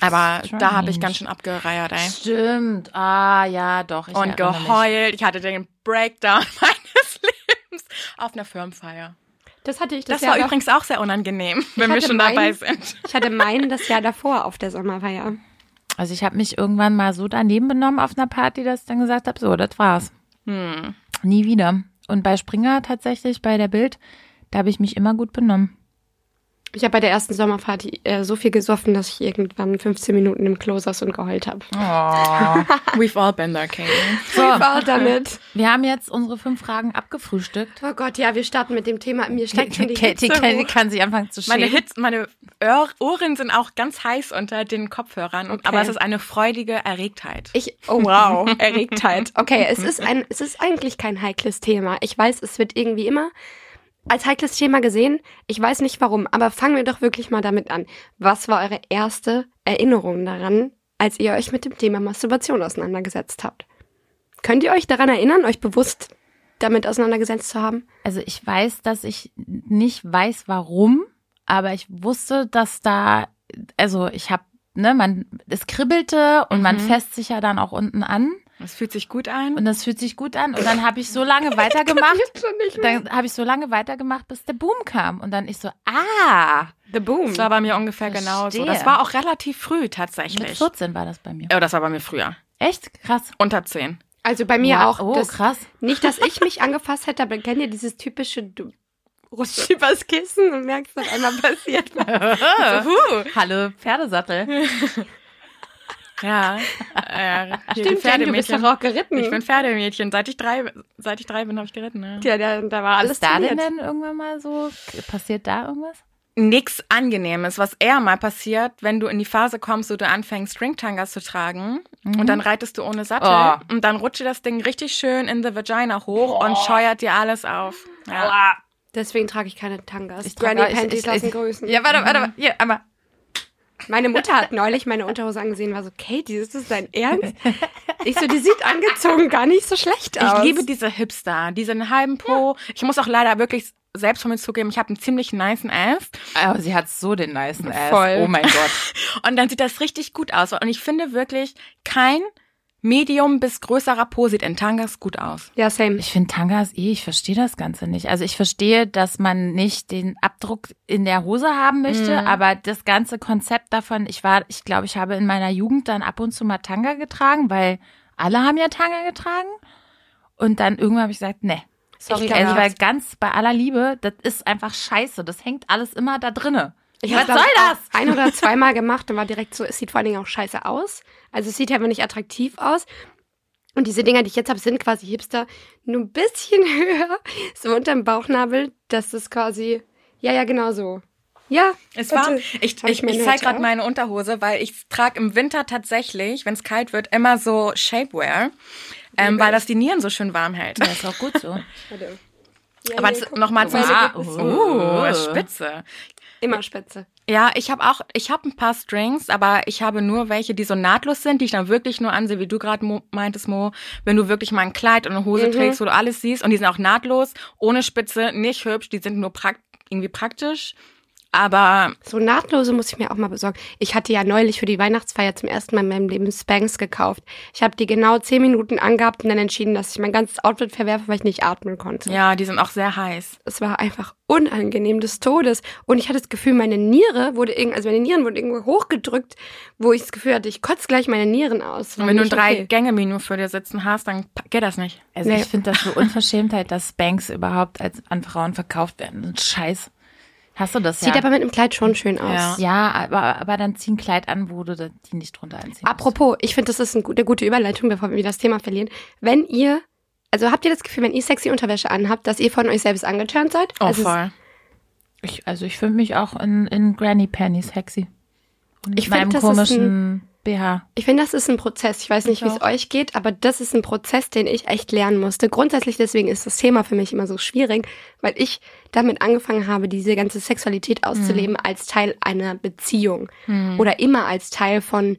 Aber da habe ich Strange. ganz schön abgereiert, ey. Stimmt. Ah, ja, doch. Ich und erinnere mich. geheult. Ich hatte den Breakdown <laughs> meines Lebens auf einer Firmenfeier. Das hatte ich Das das, war übrigens auch sehr unangenehm, wenn wir schon meinen- dabei sind. Ich hatte meinen das Jahr davor auf der Sommerfeier. Also ich habe mich irgendwann mal so daneben benommen auf einer Party, dass ich dann gesagt habe, so, das war's. Hm. Nie wieder. Und bei Springer tatsächlich, bei der Bild, da habe ich mich immer gut benommen. Ich habe bei der ersten Sommerparty äh, so viel gesoffen, dass ich irgendwann 15 Minuten im Klo saß und geheult habe. Oh. <laughs> We've all been there, Katie. So. war damit. Wir haben jetzt unsere fünf Fragen abgefrühstückt. Oh Gott, ja, wir starten mit dem Thema. Mir steigt schon die Katie Hitze kann, hoch. kann sich anfangen zu schämen. Meine Hits, meine Ohr Ohren sind auch ganz heiß unter den Kopfhörern, Okay. aber es ist eine freudige Erregtheit. Ich, oh <laughs> wow, Erregtheit. Okay, es ist ein, es ist eigentlich kein heikles Thema. Ich weiß, es wird irgendwie immer als heikles Thema gesehen. Ich weiß nicht warum, aber fangen wir doch wirklich mal damit an. Was war eure erste Erinnerung daran, als ihr euch mit dem Thema Masturbation auseinandergesetzt habt? Könnt ihr euch daran erinnern, euch bewusst damit auseinandergesetzt zu haben? Also ich weiß, dass ich nicht weiß, warum, aber ich wusste, dass da, also ich habe, ne, man, es kribbelte und man Mhm. fässt sich ja dann auch unten an. Das fühlt sich gut an. Und das fühlt sich gut an. Und dann habe ich so lange <laughs> weitergemacht. Jetzt schon nicht mehr. Dann habe ich so lange weitergemacht, bis der Boom kam. Und dann ich so, ah, The Boom. Das war bei mir ungefähr genauso. Verstehe. Das war auch relativ früh mit tatsächlich. 14 war das bei mir. Ja, das war bei mir früher. Echt? Krass. Unter 10. Also bei mir Wow. auch. Oh, das, krass. Nicht, dass ich mich angefasst hätte, aber kennt ihr dieses typische, du rutschst <laughs> übers Kissen und merkst, was einmal passiert. <laughs> Hallo, Pferdesattel. Ja. äh, Stimmt, Jen, du bist Pferdemädchen. doch auch geritten. Ich bin Pferdemädchen. Seit ich drei, seit ich drei bin, habe ich geritten. Ne? ja, da, da war alles Ist da denn, denn irgendwann mal so, passiert da irgendwas? Nix Angenehmes, was eher mal passiert, wenn du in die Phase kommst, wo du anfängst, Stringtangas zu tragen und dann reitest du ohne Sattel Oh. und dann rutscht dir das Ding richtig schön in the Vagina hoch und scheuert dir alles auf. Ja. Deswegen trage ich keine Tangas. Ich Granny trage- ich- Panties lassen grüßen. Ja, warte, warte, warte. Hier, einmal. Meine Mutter hat neulich meine Unterhose angesehen, war so, Katie, ist das dein Ernst? Ich so, die sieht angezogen gar nicht so schlecht aus. Ich liebe diese Hipster, diesen halben Po. Ich muss auch leider wirklich selbst von mir zugeben, ich habe einen ziemlich niceen Ass. Oh, sie hat so den nicen Ass. Voll. Oh mein Gott. <laughs> Und dann sieht das richtig gut aus. Und ich finde wirklich, kein Medium bis größerer Po sieht in Tangas gut aus. Ja, same. Ich finde Tangas eh, ich verstehe das Ganze nicht. Also ich verstehe, dass man nicht den Abdruck in der Hose haben möchte, aber das ganze Konzept davon, ich war, ich glaube, ich habe in meiner Jugend dann ab und zu mal Tanga getragen, weil alle haben ja Tanga getragen. Und dann irgendwann habe ich gesagt, nee. Sorry, Ich glaub, also ja. weil ganz bei aller Liebe, das ist einfach scheiße. Das hängt alles immer da drinne. Ich Was soll das? Ein oder <laughs> zweimal gemacht und war direkt so, es sieht vor allen Dingen auch scheiße aus. Also es sieht einfach nicht attraktiv aus. Und diese Dinger, die ich jetzt habe, sind quasi Hipster. Nur ein bisschen <laughs> höher, so unterm Bauchnabel. Das ist quasi, ja, ja, genau so. Ja, Es war, ich, ich, ich zeig heute gerade meine Unterhose, weil ich trage im Winter tatsächlich, wenn es kalt wird, immer so Shapewear, ähm, weil das die Nieren so schön warm hält. Das ist auch gut so. Warte. Ja, Aber jetzt guck, nochmal zum es oh. Uh, spitze. Immer spitze. Ja, ich habe auch, ich habe ein paar Strings, aber ich habe nur welche, die so nahtlos sind, die ich dann wirklich nur ansehe, wie du gerade meintest, Mo. Wenn du wirklich mal ein Kleid und eine Hose Mhm. trägst, wo du alles siehst und die sind auch nahtlos, ohne Spitze, nicht hübsch, die sind nur prakt irgendwie praktisch. Aber So nahtlose muss ich mir auch mal besorgen. Ich hatte ja neulich für die Weihnachtsfeier zum ersten Mal in meinem Leben Spanks gekauft. Ich habe die genau zehn Minuten angehabt und dann entschieden, dass ich mein ganzes Outfit verwerfe, weil ich nicht atmen konnte. ja, die sind auch sehr heiß. Es war einfach unangenehm des Todes. Und ich hatte das Gefühl, meine Niere wurde irgendwie, also meine Nieren wurden irgendwo hochgedrückt, wo ich das Gefühl hatte, ich kotze gleich meine Nieren aus. Und wenn du ein drei okay. Gänge Menü für dir sitzen hast, dann geht das nicht. Also Nee. ich finde das so Unverschämtheit, dass Spanks überhaupt als an Frauen verkauft werden. Scheiß. Hast du das Sieht ja? aber mit einem Kleid schon schön aus. Ja. ja, aber, aber dann zieh ein Kleid an, wo du die nicht drunter anziehen Apropos, ich finde, das ist ein, eine gute Überleitung, bevor wir das Thema verlieren. Wenn ihr, also habt ihr das Gefühl, wenn ihr sexy Unterwäsche anhabt, dass ihr von euch selbst angeturnt seid? Oh, also voll. Ich, also ich finde mich auch in, in Granny Panties sexy. Und Ich find, meinem das ist komischen BH. Ich finde, das ist ein Prozess. Ich weiß nicht, wie es euch geht, aber das ist ein Prozess, den ich echt lernen musste. Grundsätzlich deswegen ist das Thema für mich immer so schwierig, weil ich damit angefangen habe, diese ganze Sexualität auszuleben als Teil einer Beziehung oder immer als Teil von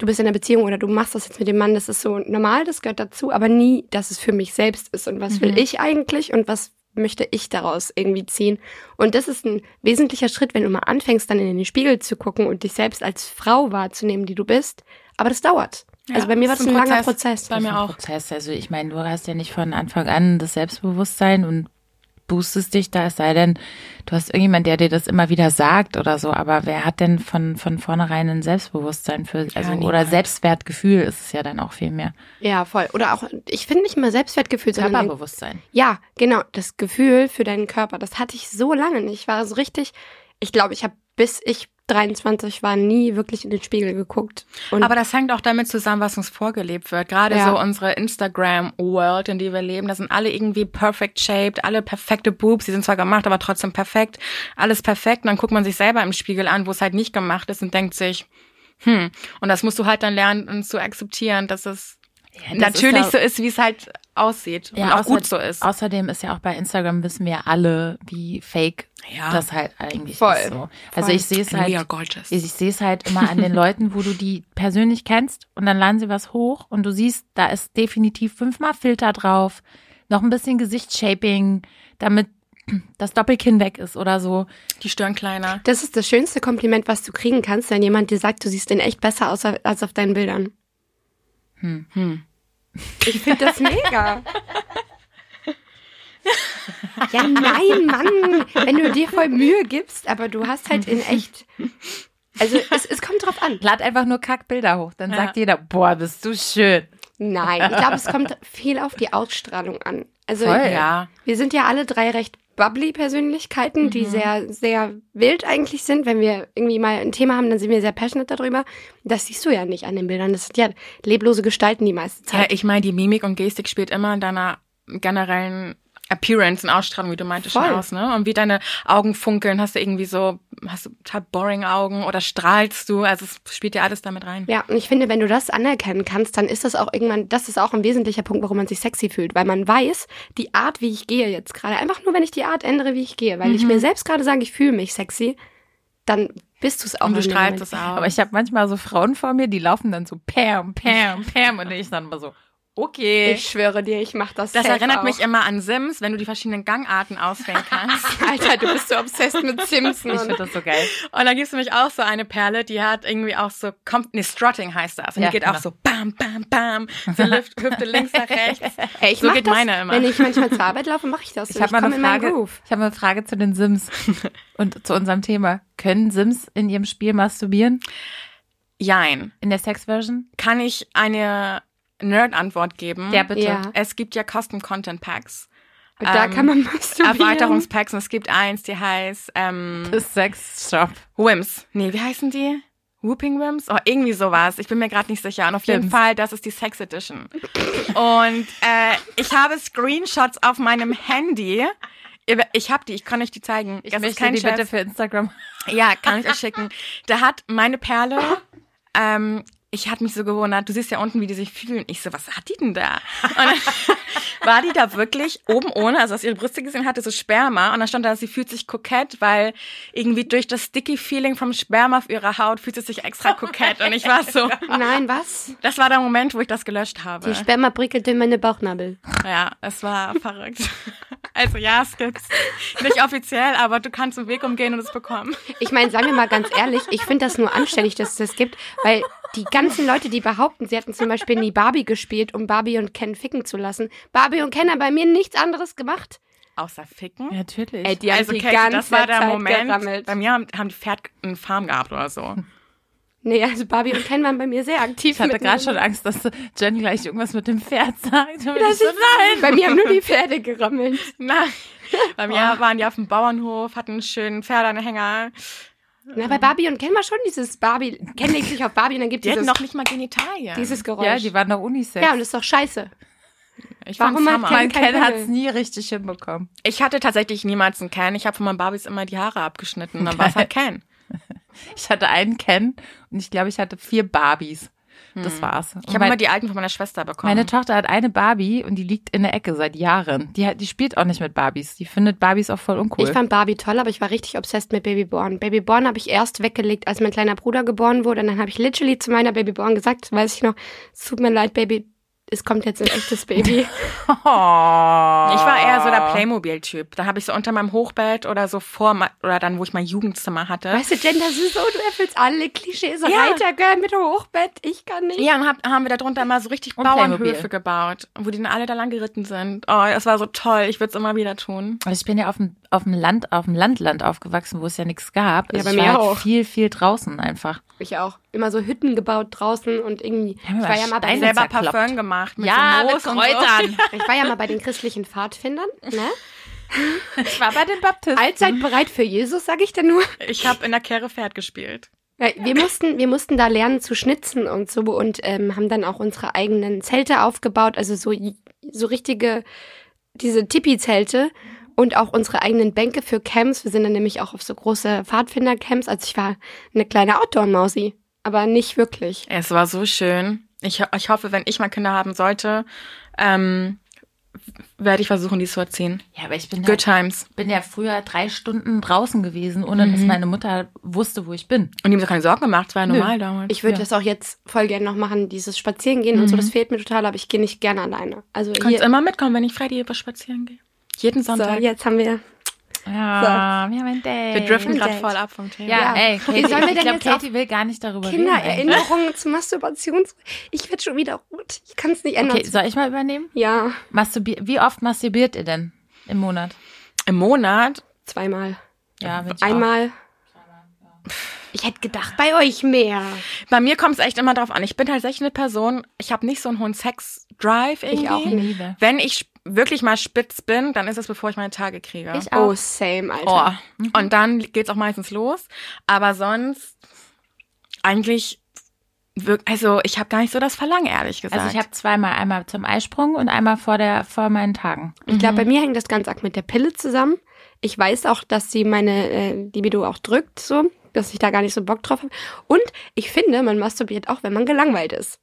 du bist in einer Beziehung oder du machst das jetzt mit dem Mann, das ist so normal, das gehört dazu, aber nie, dass es für mich selbst ist und was will ich eigentlich und was möchte ich daraus irgendwie ziehen. Und das ist ein wesentlicher Schritt, wenn du mal anfängst, dann in den Spiegel zu gucken und dich selbst als Frau wahrzunehmen, die du bist. Aber das dauert. also bei mir war ist das ein, langer Prozess. Bei mir ein auch. Prozess. Also ich meine, du hast ja nicht von Anfang an das Selbstbewusstsein und boostest dich da, es sei denn, du hast irgendjemand, der dir das immer wieder sagt oder so, aber wer hat denn von, von vornherein ein Selbstbewusstsein für, also, niemand. oder Selbstwertgefühl ist es ja dann auch viel mehr. Ja, voll. Oder auch, ich finde nicht immer Selbstwertgefühl, sondern ein- Körperbewusstsein. Ja, genau, das Gefühl für deinen Körper, das hatte ich so lange nicht. Ich war so richtig, ich glaube, ich habe bis ich 23 war nie wirklich in den Spiegel geguckt. Und Aber das hängt auch damit zusammen, was uns vorgelebt wird. Gerade Ja. so unsere Instagram-World, in die wir leben, da sind alle irgendwie perfect shaped, alle perfekte Boobs, die sind zwar gemacht, aber trotzdem perfekt. Alles perfekt. Und dann guckt man sich selber im Spiegel an, wo es halt nicht gemacht ist und denkt sich, hm, und das musst du halt dann lernen zu akzeptieren, dass es Ja, natürlich ist ja- so ist, wie es halt aussieht und auch außer- gut so ist. Außerdem ist ja auch bei Instagram wissen wir ja alle, wie fake Ja. das halt eigentlich Voll. ist. So. Also Voll. ich sehe es halt, gorgeous. ich sehe es halt immer an den Leuten, wo du die persönlich kennst und dann laden sie was hoch und du siehst, da ist definitiv fünfmal Filter drauf, noch ein bisschen Gesichtsshaping, damit das Doppelkinn weg ist oder so. Die Stirn kleiner. das ist das schönste Kompliment, was du kriegen kannst, wenn jemand dir sagt, du siehst in echt besser aus als auf deinen Bildern. Hm. Ich finde das mega. ja, nein, Mann. Wenn du dir voll Mühe gibst, aber du hast halt in echt. Also es, es kommt drauf an. Lad einfach nur Kackbilder hoch, dann sagt jeder, boah, bist du schön. Nein, ich glaube, es kommt viel auf die Ausstrahlung an. Also Voll. Ja. wir sind ja alle drei recht bubbly Persönlichkeiten, die sehr, sehr wild eigentlich sind. Wenn wir irgendwie mal ein Thema haben, dann sind wir sehr passionate darüber. Das siehst du ja nicht an den Bildern. Das sind ja leblose Gestalten die meiste Ja, Zeit. ich meine, die Mimik und Gestik spielt immer in deiner generellen Appearance und Ausstrahlung, wie du meintest, schon Voll. aus, ne? Und wie deine Augen funkeln, hast du irgendwie so, hast du total boring Augen oder strahlst du? Also es spielt ja alles damit rein. Ja, und ich finde, wenn du das anerkennen kannst, dann ist das auch irgendwann, das ist auch ein wesentlicher Punkt, warum man sich sexy fühlt, weil man weiß, die Art, wie ich gehe jetzt gerade, einfach nur, wenn ich die Art ändere, wie ich gehe, weil ich mir selbst gerade sage, ich fühle mich sexy, dann bist du es auch. Und du strahlst es auch. Aber ich habe manchmal so Frauen vor mir, die laufen dann so pam, pam, pam und ich dann immer so, okay. Ich schwöre dir, ich mach das das safe erinnert auch. mich immer an Sims, wenn du die verschiedenen Gangarten auswählen kannst. <laughs> Alter, du bist so obsessed mit Simpson. Ich finde das so geil. Und da gibt's nämlich auch so eine Perle, die hat irgendwie auch so, kommt, nee, Strutting heißt das. Und Ja, die geht genau. auch so bam, bam, bam. So Hüfte, Hüfte links nach rechts. <laughs> Ey, ich So mach geht das, meine immer. Wenn ich manchmal zur Arbeit laufe, mache ich das. Ich habe mal eine Frage. Groove. Ich habe eine Frage zu den Sims <laughs> und zu unserem Thema. Können Sims in ihrem Spiel masturbieren? Jein. In der Sex-Version? Kann ich eine Nerd-Antwort geben? Ja, bitte. Ja. Es gibt ja Custom-Content-Packs. Und da Ähm, kann man masturbieren. Erweiterungspacks und es gibt eins, die heißt ähm, Das Sex-Shop. Wims. Nee, wie heißen die? Whooping Wims? Oh, irgendwie sowas. Ich bin mir gerade nicht sicher. Und auf jeden Wims. Fall, das ist die Sex Edition. Und äh, ich habe Screenshots auf meinem Handy. Ich habe die, ich kann euch die zeigen. Ich das möchte die Scherz. bitte für Instagram. Ja, kann ich euch schicken. Da hat meine Perle, ähm, ich hatte mich so gewundert, du siehst ja unten, wie die sich fühlen. Ich so, was hat die denn da? Und dann <laughs> war die da wirklich oben ohne, also dass ihre Brüste gesehen hatte, so Sperma. Und dann stand da, sie fühlt sich kokett, weil irgendwie durch das sticky Feeling vom Sperma auf ihrer Haut fühlt sie sich extra kokett. Und ich war so, <laughs> Nein, was? das war der Moment, wo ich das gelöscht habe. Die Sperma prickelt in meine Bauchnabel. Ja, es war verrückt. Also ja, es gibt's. Nicht offiziell, aber du kannst einen Weg umgehen und es bekommen. Ich meine, sagen wir mal ganz ehrlich, ich finde das nur anständig, dass es das gibt, weil die ganzen Leute, die behaupten, sie hätten zum Beispiel nie Barbie gespielt, um Barbie und Ken ficken zu lassen. Barbie und Ken haben bei mir nichts anderes gemacht. Außer ficken. Natürlich. Ey, die haben also die Kate, ganze das war der Zeit Moment. gerammelt. Bei mir haben, haben die Pferd eine Farm gehabt oder so. Nee, also Barbie und Ken waren bei mir sehr aktiv. ich hatte gerade schon Angst, dass Jen gleich irgendwas mit dem Pferd <laughs> sagt. Das so, ist, nein. Bei mir haben nur die Pferde gerammelt. <laughs> Nein. Bei mir waren die auf dem Bauernhof, hatten einen schönen Pferdeanhänger. Na, bei Barbie und Ken war schon dieses Barbie. Ken legt sich auf Barbie und dann gibt Die hatten dieses, noch nicht mal Genitalien. dieses Geräusch. ja, die waren doch Unisex. ja, und das ist doch scheiße. ich warum hat. Ken- mein Ken Pimmel. hat's nie richtig hinbekommen. Ich hatte tatsächlich niemals einen Ken. Ich habe von meinen Barbies immer die Haare abgeschnitten. Dann war es <laughs> halt Ken. <laughs> Ich hatte einen Ken und ich glaube, ich hatte vier Barbies. Das war's. Und Ich habe immer die alten von meiner Schwester bekommen. Meine Tochter hat eine Barbie und die liegt in der Ecke seit Jahren. Die, hat, die spielt auch nicht mit Barbies. Die findet Barbies auch voll uncool. Ich fand Barbie toll, aber ich war richtig obsessed mit Babyborn. Babyborn habe ich erst weggelegt, als mein kleiner Bruder geboren wurde. Und dann habe ich literally zu meiner Babyborn gesagt, weiß ich noch, es tut mir leid, Baby, es kommt jetzt ein echtes Baby. oh. <laughs> Ich war eher so der Playmobil-Typ. Da habe ich so unter meinem Hochbett oder so vor, oder dann, wo ich mein Jugendzimmer hatte. weißt du, Jen, das ist so, du erfüllst alle Klischees. Ja. Reitergirl mit Hochbett, ich kann nicht. Ja, und hab, haben wir da drunter immer so richtig Und Bauernhöfe Playmobil. gebaut, wo die dann alle da lang geritten sind. Oh, das war so toll. Ich würde es immer wieder tun. Also ich bin ja auf dem, auf dem Land, auf dem Landland aufgewachsen, wo es ja nichts gab. Ja, Also bei ich mir war halt auch. viel, viel draußen einfach. Ich auch. Immer so Hütten gebaut draußen und irgendwie. Ja, ich war ja mal bei Selber. Parfum gemacht mit ja, so mit Kräutern. <laughs> ich war ja mal bei den christlichen Pfadfindern. Ne? Ich war bei den Baptisten. Allzeit bereit für Jesus, sage ich dir nur. So. Ich habe in der Kehre Pferd gespielt. Ja, wir mussten, wir mussten da lernen zu schnitzen und so und ähm, haben dann auch unsere eigenen Zelte aufgebaut, also so, so richtige, diese Tipi-Zelte und auch unsere eigenen Bänke für Camps. Wir sind dann nämlich auch auf so große Pfadfinder-Camps. Also ich war eine kleine Outdoor-Mausi, aber nicht wirklich. Es war so schön. Ich, ich hoffe, wenn ich mal Kinder haben sollte, ähm, werde ich versuchen, die zu erziehen. Ja, aber ich bin ja, Good times. bin ja früher drei Stunden draußen gewesen, ohne dass meine Mutter wusste, wo ich bin. Und die haben sich keine Sorgen gemacht, es war ja Nö. normal damals. Ich würde Ja. das auch jetzt voll gerne noch machen, dieses Spazierengehen und so, das fehlt mir total, aber ich gehe nicht gerne alleine. Also Du kannst hier, immer mitkommen, wenn ich Freddy was spazieren gehe. Jeden so, Sonntag. jetzt haben wir Ja, wir haben ein Date. Wir driften gerade voll ab vom Thema. Ja, Ja. ey, Wie Katie, sollen wir ich denn glaube, jetzt Katie will gar nicht darüber reden. eigentlich. Kindererinnerungen <laughs> zu Masturbations... Ich werde schon wieder rot. Ich kann es nicht ändern. Okay, soll ich mal übernehmen? Ja, Masturbi wie oft masturbiert ihr denn im Monat? Im Monat zweimal. Ja, ich auch. Einmal. Ich hätte gedacht, bei euch mehr. Bei mir kommt es echt immer drauf an. Ich bin tatsächlich eine Person, ich habe nicht so einen hohen Sex-Drive irgendwie. auch Ich liebe. Wenn ich wirklich mal spitz bin, dann ist es, bevor ich meine Tage kriege. Ich auch. Oh, same, Alter. Oh. Und dann geht's auch meistens los. Aber sonst eigentlich, also ich habe gar nicht so das Verlangen, ehrlich gesagt. Also ich habe zweimal, einmal zum Eisprung und einmal vor der vor meinen Tagen. Ich glaube, bei mir hängt das ganz arg mit der Pille zusammen. Ich weiß auch, dass sie meine äh, Libido auch drückt, so, dass ich da gar nicht so Bock drauf habe. Und ich finde, man masturbiert auch, wenn man gelangweilt ist.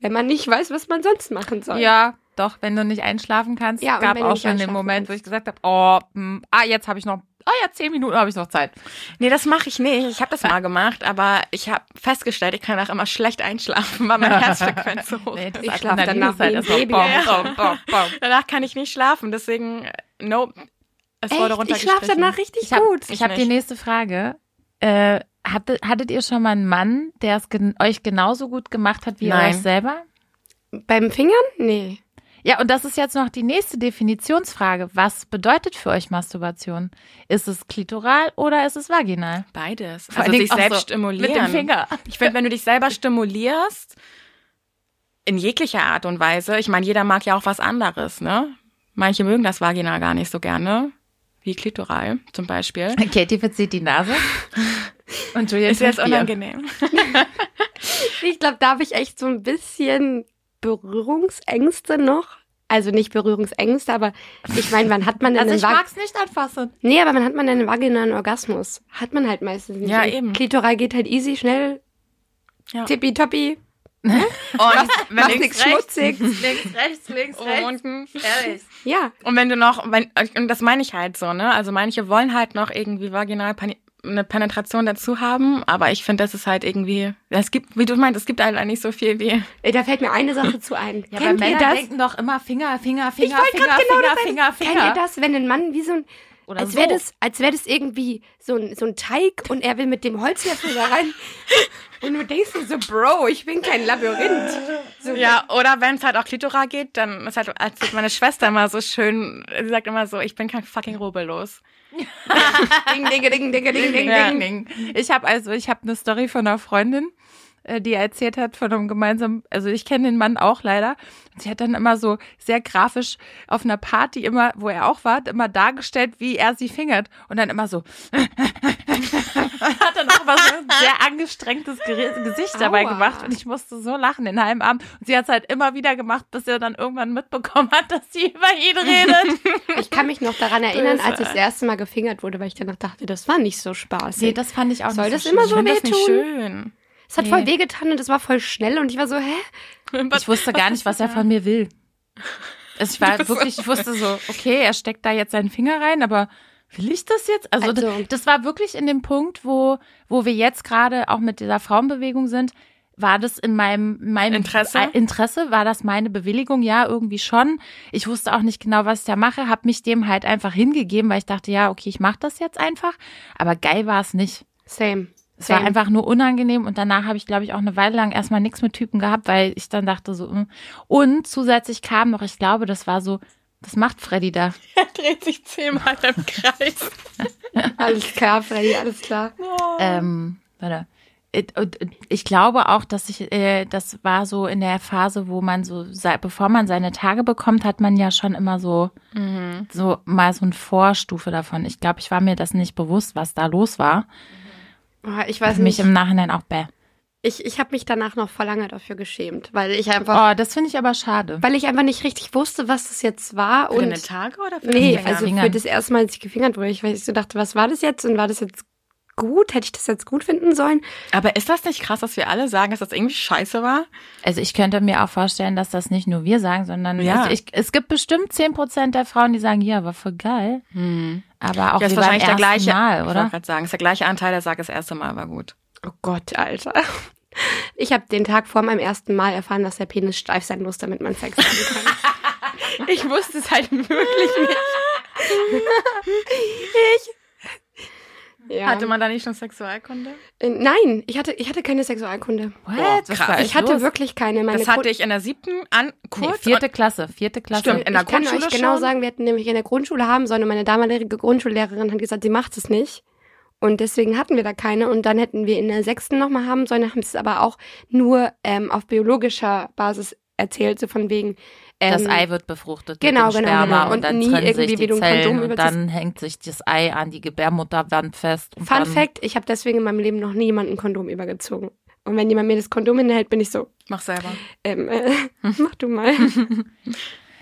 Wenn man nicht weiß, was man sonst machen soll. Ja, doch, wenn du nicht einschlafen kannst. Ja, gab auch schon den Moment, wo kannst. ich gesagt habe, oh, hm, ah, jetzt habe ich noch, ah ja, zehn Minuten habe ich noch Zeit. nee, das mache ich nicht. Ich habe das mal gemacht, aber ich habe festgestellt, ich kann auch immer schlecht einschlafen, weil meine <laughs> Herzfrequenz so hoch Nee, ist. das Ich Adrenalin schlaf danach ist halt erstmal Ja. bom, <laughs> bom, bom. Danach kann ich nicht schlafen, deswegen, nope. Es wurde Echt? Ich runtergestrichen. schlafe danach richtig Ich habe gut. ich hab die nächste Frage. Äh, hattet, hattet ihr schon mal einen Mann, der es gen euch genauso gut gemacht hat wie ihr Nein. euch selber? Beim Fingern? Nee. Ja, und das ist jetzt noch die nächste Definitionsfrage. Was bedeutet für euch Masturbation? Ist es klitoral oder ist es vaginal? Beides. Vor also sich selbst so stimulieren. Mit dem Finger. Ich finde, wenn du dich selber stimulierst, in jeglicher Art und Weise, ich meine, jeder mag ja auch was anderes, ne? Manche mögen das Vaginal gar nicht so gerne, wie Klitoral zum Beispiel. <laughs> Katie verzieht die Nase. Und Julia Ist jetzt unangenehm. <laughs> Ich glaube, da habe ich echt so ein bisschen Berührungsängste noch. Also nicht Berührungsängste, aber ich meine, wann hat man denn Also einen ich mag's nicht anfassen. Nee, aber wann hat man denn einen vaginalen Orgasmus? Hat man halt meistens nicht. Ja, Und eben. Klitoral geht halt easy, schnell, Ja. tippitoppi, <laughs> Und links, nichts rechts, schmutzig. Links, rechts, links, oben, unten. Ehrlich. Ja, Und wenn du noch, wenn, und das meine ich halt so, ne? Also manche wollen halt noch irgendwie vaginal eine Penetration dazu haben, aber ich finde, das ist halt irgendwie, es gibt, wie du meinst, es gibt halt nicht so viel wie, Ey, da fällt mir eine Sache zu ein. Ja, Kennt ihr das? denken doch immer Finger, Finger, Finger, Finger, grad genau Finger, das Finger, Finger. Kennt ihr das, wenn ein Mann wie so ein Oder als so. wäre das, als wäre das irgendwie so ein, so ein Teig und er will mit dem Holzlöffel da rein. <laughs> Und du denkst dir so, Bro, ich bin kein Labyrinth. So, Ja, oder wenn es halt auch Klitoral geht, dann ist halt, als meine Schwester immer so schön, sie sagt immer so, ich bin kein fucking Rubbellos. Ding, ding, ding, ding, ding, ding, ding. Ding. Ich habe also, ich habe eine Story von einer Freundin, äh, die erzählt hat von einem gemeinsamen, also ich kenne den Mann auch leider. Und sie hat dann immer so sehr grafisch auf einer Party immer, wo er auch war, immer dargestellt, wie er sie fingert und dann immer so <laughs> hat dann auch immer so ein sehr angestrengtes Gesicht dabei Aua. gemacht und ich musste so lachen den halben Abend und sie hat es halt immer wieder gemacht, bis er dann irgendwann mitbekommen hat, dass sie über ihn redet. <laughs> Ich kann mich noch daran erinnern, als ich das erste Mal gefingert wurde, weil ich danach dachte, das war nicht so spaßig. nee, das fand ich auch Soll nicht das so immer so finde das nicht wehtun? schön. Es hat nee. voll wehgetan und es war voll schnell und ich war so, hä? <laughs> Ich wusste gar nicht, was er von mir will. <laughs> Also ich war wirklich, ich wusste so, okay, er steckt da jetzt seinen Finger rein, aber will ich das jetzt? Also, Also- das, das war wirklich in dem Punkt, wo, wo wir jetzt gerade auch mit dieser Frauenbewegung sind, war das in meinem, meinem Interesse? Äh, Interesse, war das meine Bewilligung? Ja, irgendwie schon. Ich wusste auch nicht genau, was ich da mache, habe mich dem halt einfach hingegeben, weil ich dachte, ja, okay, ich mache das jetzt einfach. Aber geil war es nicht. Same. Es war Same. einfach nur unangenehm und danach habe ich, glaube ich, auch eine Weile lang erstmal nichts mit Typen gehabt, weil ich dann dachte so, mm. und zusätzlich kam noch, ich glaube, das war so, das macht Freddy da. <laughs> Er dreht sich zehnmal im Kreis. <laughs> Alles klar, Freddy, alles klar. Ähm, warte. It- und- und Ich glaube auch, dass ich, äh, das war so in der Phase, wo man so, bevor man seine Tage bekommt, hat man ja schon immer so, so mal so eine Vorstufe davon. Ich glaube, ich war mir das nicht bewusst, was da los war. Oh, ich weiß Für mich nicht. im Nachhinein auch bäh. Ich, ich habe mich danach noch vor lange dafür geschämt, weil ich einfach, Oh, das finde ich aber schade. weil ich einfach nicht richtig wusste, was das jetzt war Für und deine Tage oder für nee, also für das erste Mal, als ich gefingert wurde, ich, weiß, ich so dachte, was war das jetzt und war das jetzt gut? Hätte ich das jetzt gut finden sollen? Aber ist das nicht krass, dass wir alle sagen, dass das irgendwie scheiße war? Also ich könnte mir auch vorstellen, dass das nicht nur wir sagen, sondern Ja. also ich, es gibt bestimmt 10% der Frauen, die sagen, ja, war voll geil. Aber auch Ja, ist wie beim wahrscheinlich der ersten gleiche. Mal, Ich oder? wollte gerade sagen, ist der gleiche Anteil, der sagt, das erste Mal war gut. Oh Gott, Alter. Ich habe den Tag vor meinem ersten Mal erfahren, dass der Penis steif sein muss, damit man Sex haben kann. <laughs> ich wusste es halt wirklich nicht. Ja. Hatte man da nicht schon Sexualkunde? Äh, Nein, ich hatte, ich hatte keine Sexualkunde. Boah, Was krass. Ich hatte los? wirklich keine. Meine Das hatte ich in der siebten an kurz. Nee, vierte Klasse, vierte Klasse. Stimmt, in der ich kann Grundschule euch genau schon? sagen, wir hätten nämlich in der Grundschule haben sollen und meine damalige Grundschullehrerin hat gesagt, sie macht es nicht. Und deswegen hatten wir da keine. Und dann hätten wir in der sechsten nochmal haben sollen, haben sie es aber auch nur ähm, auf biologischer Basis erzählt, so von wegen. Ähm, Das Ei wird befruchtet genau, mit dem genau, Sperma genau. und dann Und nie trennen irgendwie, sich die Zellen und dann hängt sich das Ei an die Gebärmutterwand fest. Fun dann, Fact, ich habe deswegen in meinem Leben noch nie jemanden Kondom übergezogen. Und wenn jemand mir das Kondom hinhält, bin ich so, Mach selber. ähm, äh, <laughs> mach du mal. <laughs>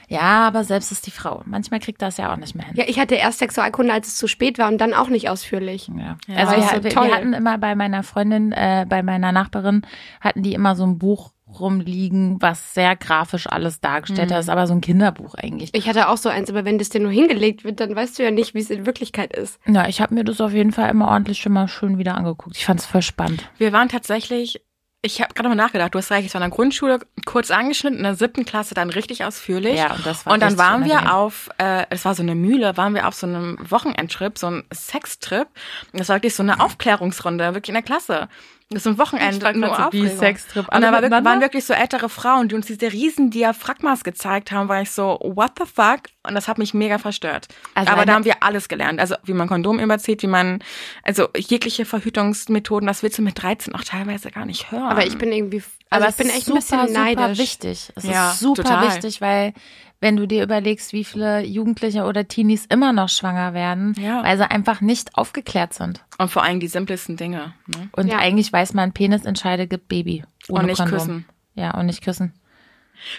Ja, aber selbst ist die Frau. Manchmal kriegt das ja auch nicht mehr hin. Ja, ich hatte erst Sexualkunde, als es zu spät war und dann auch nicht ausführlich. Ja. Ja. Also wir, so wir hatten immer bei meiner Freundin, äh, bei meiner Nachbarin, hatten die immer so ein Buch rumliegen, was sehr grafisch alles dargestellt Mhm. hat. Ist aber so ein Kinderbuch eigentlich. Ich hatte auch so eins, aber wenn das dir nur hingelegt wird, dann weißt du ja nicht, wie es in Wirklichkeit ist. Ja, ich habe mir das auf jeden Fall immer ordentlich schon mal schön wieder angeguckt. Ich fand es voll spannend. Wir waren tatsächlich, ich habe gerade mal nachgedacht, du hast recht, es war in der Grundschule kurz angeschnitten, in der siebten Klasse dann richtig ausführlich. Ja, und das war Und dann waren wir auf, äh, es war so eine Mühle, waren wir auf so einem Wochenendtrip, so ein Sextrip. Und das war wirklich so eine Aufklärungsrunde, wirklich in der Klasse. Das ist ein Wochenende, nur so, wie Aufregung. Sextrip, Und da war, waren wirklich so ältere Frauen, die uns diese riesen Diaphragmas gezeigt haben, war ich so, what the fuck? Und das hat mich mega verstört. Also Aber da haben wir alles gelernt. Also wie man Kondom überzieht, wie man, also jegliche Verhütungsmethoden, das willst du mit 13 auch teilweise gar nicht hören. Aber ich bin irgendwie, also aber ich bin es echt ist ein bisschen super, super neidisch. wichtig. Es Ja, ist super total. wichtig, weil wenn du dir überlegst, wie viele Jugendliche oder Teenies immer noch schwanger werden, Ja. weil sie einfach nicht aufgeklärt sind. Und vor allem die simplesten Dinge. Ne? Und Ja. eigentlich weiß man, Penis entscheidet, gibt Baby. Ohne Und nicht Kondom. küssen. Ja, und nicht küssen.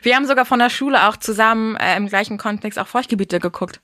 Wir haben sogar von der Schule auch zusammen äh, im gleichen Kontext auch Feuchtgebiete geguckt.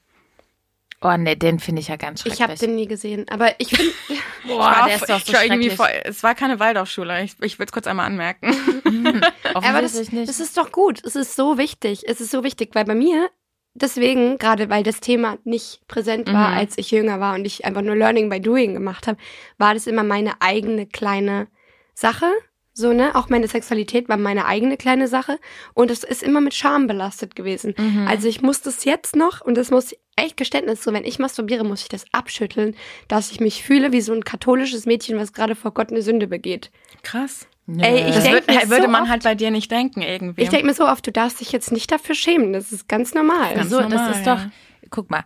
Oh ne, den finde ich ja ganz schrecklich. Ich habe den nie gesehen, aber ich finde, <laughs> Boah, der ist doch so schrecklich. voll, es war keine Waldorfschule. Ich, ich will es kurz einmal anmerken. <laughs> aber das, nicht. das ist doch gut. Es ist so wichtig. Es ist so wichtig, weil bei mir deswegen, gerade weil das Thema nicht präsent war, Mhm. als ich jünger war und ich einfach nur Learning by Doing gemacht habe, war das immer meine eigene kleine Sache. So, ne? Auch meine Sexualität war meine eigene kleine Sache. Und es ist immer mit Scham belastet gewesen. Mhm. Also ich muss das jetzt noch, und das muss ich echt Geständnis, so wenn ich masturbiere, muss ich das abschütteln, dass ich mich fühle wie so ein katholisches Mädchen, was gerade vor Gott eine Sünde begeht. Krass. Nö. Ey, ich Das denk mir würde so man oft- halt bei dir nicht denken irgendwie. Ich denke mir so oft, du darfst dich jetzt nicht dafür schämen. Das ist ganz normal. Ganz so, normal, das ist doch, ja. guck mal,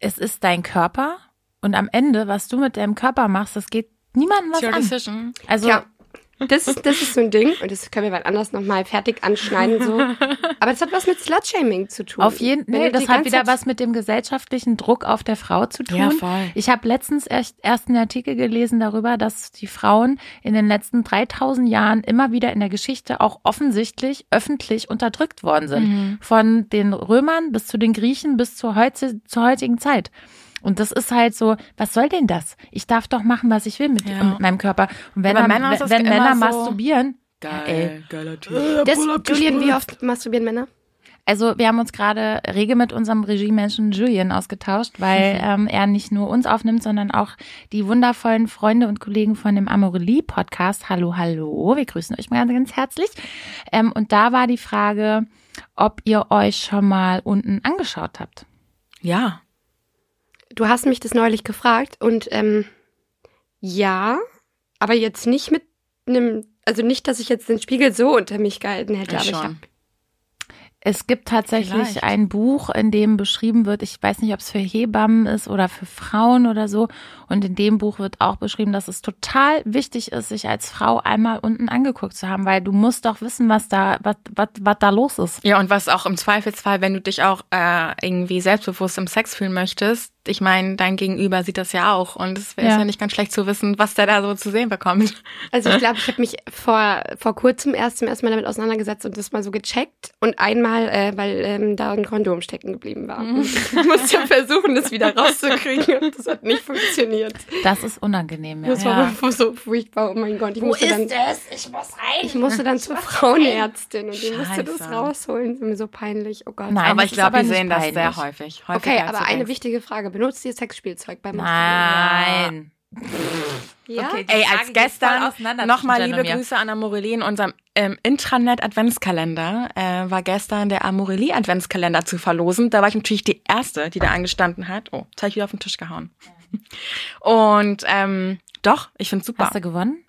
es ist dein Körper und am Ende, was du mit deinem Körper machst, das geht niemandem was your an. decision. Also, ja. Das ist, das ist so ein Ding, und das können wir wann anders nochmal fertig anschneiden, so. Aber das hat was mit Slutshaming zu tun. Auf jeden Wenn nee, das hat wieder Zeit- was mit dem gesellschaftlichen Druck auf der Frau zu tun. Ja, voll. Ich habe letztens erst, erst einen Artikel gelesen darüber, dass die Frauen in den letzten 3000 Jahren immer wieder in der Geschichte auch offensichtlich öffentlich unterdrückt worden sind. Mhm. Von den Römern bis zu den Griechen bis zur, heute, zur heutigen Zeit. Und das ist halt so, was soll denn das? Ich darf doch machen, was ich will mit, Ja. mit meinem Körper. Und wenn, dann- Männer wenn, wenn Männer so- masturbieren, ey. geiler Typ. Das, Julian, wie oft masturbieren Männer? Also wir haben uns gerade rege mit unserem Regiemenschen Julian ausgetauscht, weil <laughs> ähm, er nicht nur uns aufnimmt, sondern auch die wundervollen Freunde und Kollegen von dem Amorelie Podcast. Hallo, hallo, wir grüßen euch mal ganz, ganz herzlich. Ähm, und da war die Frage, ob ihr euch schon mal unten angeschaut habt. Ja. Du hast mich das neulich gefragt und ähm, ja, aber jetzt nicht mit einem, also nicht, dass ich jetzt den Spiegel so unter mich gehalten hätte, Ja, aber ich schon. habe Es gibt tatsächlich Vielleicht. ein Buch, in dem beschrieben wird, ich weiß nicht, ob es für Hebammen ist oder für Frauen oder so. Und in dem Buch wird auch beschrieben, dass es total wichtig ist, sich als Frau einmal unten angeguckt zu haben, weil du musst doch wissen, was da, was, was, was da los ist. Ja, und was auch im Zweifelsfall, wenn du dich auch äh, irgendwie selbstbewusst im Sex fühlen möchtest, ich meine, dein Gegenüber sieht das ja auch und es wäre Ja. ja. nicht ganz schlecht zu wissen, was der da so zu sehen bekommt. Also ich <laughs> glaube, ich habe mich vor, vor kurzem erst zum ersten Mal damit auseinandergesetzt und das mal so gecheckt. Und einmal, äh, weil ähm, da ein Kondom stecken geblieben war. Und <laughs> ich musste versuchen, das wieder rauszukriegen und das hat nicht funktioniert. Das ist unangenehm, ja. Das war <laughs> so furchtbar. Oh mein Gott, ich musste dann, es? Ich muss rein. ich musste dann zur Frauenärztin und die musste das rausholen. Das ist mir so peinlich. Oh Gott. Nein, aber das ich ist glaube, wir sehen das sehr peinlich. häufig. Häufiger, Okay, aber eine denkst. wichtige Frage. Benutzt ihr Sexspielzeug beim? Nein. Ja? Okay, Ey, als gestern nochmal liebe. Grüße an Amorelie in unserem ähm, Intranet-Adventskalender. Äh, war gestern der Amorelie-Adventskalender zu verlosen. Da war ich natürlich die Erste, die da angestanden hat. Oh, jetzt hab ich wieder auf den Tisch gehauen. Und ähm, doch, ich find's super. Hast du gewonnen?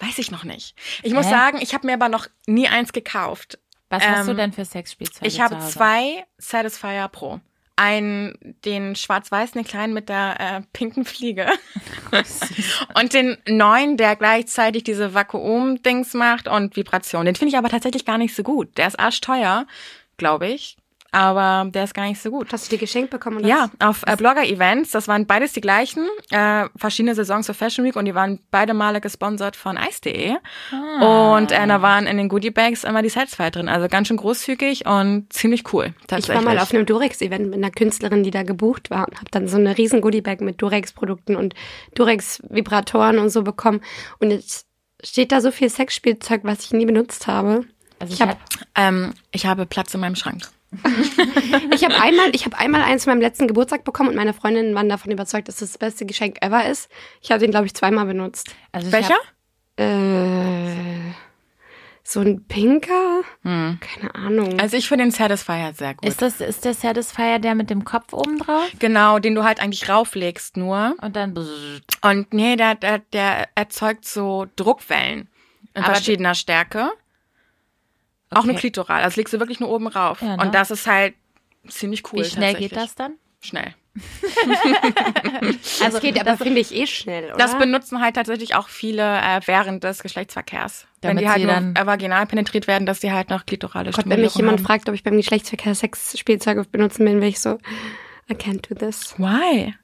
Weiß ich noch nicht. Ich muss Hä? sagen, ich habe mir aber noch nie eins gekauft. Was hast du Ähm, denn für Sexspielzeuge Ich habe zwei Satisfier Pro. Einen, den schwarz-weißen, den kleinen mit der äh, pinken Fliege. <laughs> und den neuen, der gleichzeitig diese Vakuum-Dings macht und Vibration. Den finde ich aber tatsächlich gar nicht so gut. Der ist arschteuer, glaube ich. Aber der ist gar nicht so gut. Hast du die geschenkt bekommen? Oder Ja, auf äh, Blogger-Events. Das waren beides die gleichen. Äh, verschiedene Saisons zur Fashion Week und die waren beide Male gesponsert von Ice.de. Ah. Und äh, da waren in den Goodie-Bags immer die Satisfier drin. Also ganz schön großzügig und ziemlich cool. Ich war mal auf einem Durex-Event mit einer Künstlerin, die da gebucht war und habe dann so eine riesen Goodiebag mit Durex-Produkten und Durex-Vibratoren und so bekommen. Und jetzt steht da so viel Sexspielzeug, was ich nie benutzt habe. Also Ich ich hab- ähm, ich habe Platz in meinem Schrank. <laughs> Ich habe einmal, ich habe einmal eins zu meinem letzten Geburtstag bekommen und meine Freundinnen waren davon überzeugt, dass das das beste Geschenk ever ist. Ich habe den, glaube ich, zweimal benutzt. also Welcher? Hab, Äh, so ein pinker? Hm. Keine Ahnung. Also ich finde den Satisfier sehr gut. ist das ist der Satisfier der mit dem Kopf oben drauf genau, den du halt eigentlich rauflegst nur. und dann. Und nee, der, der, der erzeugt so Druckwellen in Aber verschiedener Stärke. Auch nur Okay. klitoral. Also legst du wirklich nur oben rauf. Ja, ne? Und das ist halt ziemlich cool. Wie schnell geht das dann? Schnell. <laughs> das geht aber, finde ich, eh schnell, oder? Das benutzen halt tatsächlich auch viele äh, während des Geschlechtsverkehrs. Wenn Damit die halt nur dann- vaginal penetriert werden, dass die halt noch klitorale Gott, wenn mich jemand haben. fragt, ob ich beim Geschlechtsverkehr Sexspielzeuge benutzen bin, wäre ich so, I can't do this. Why?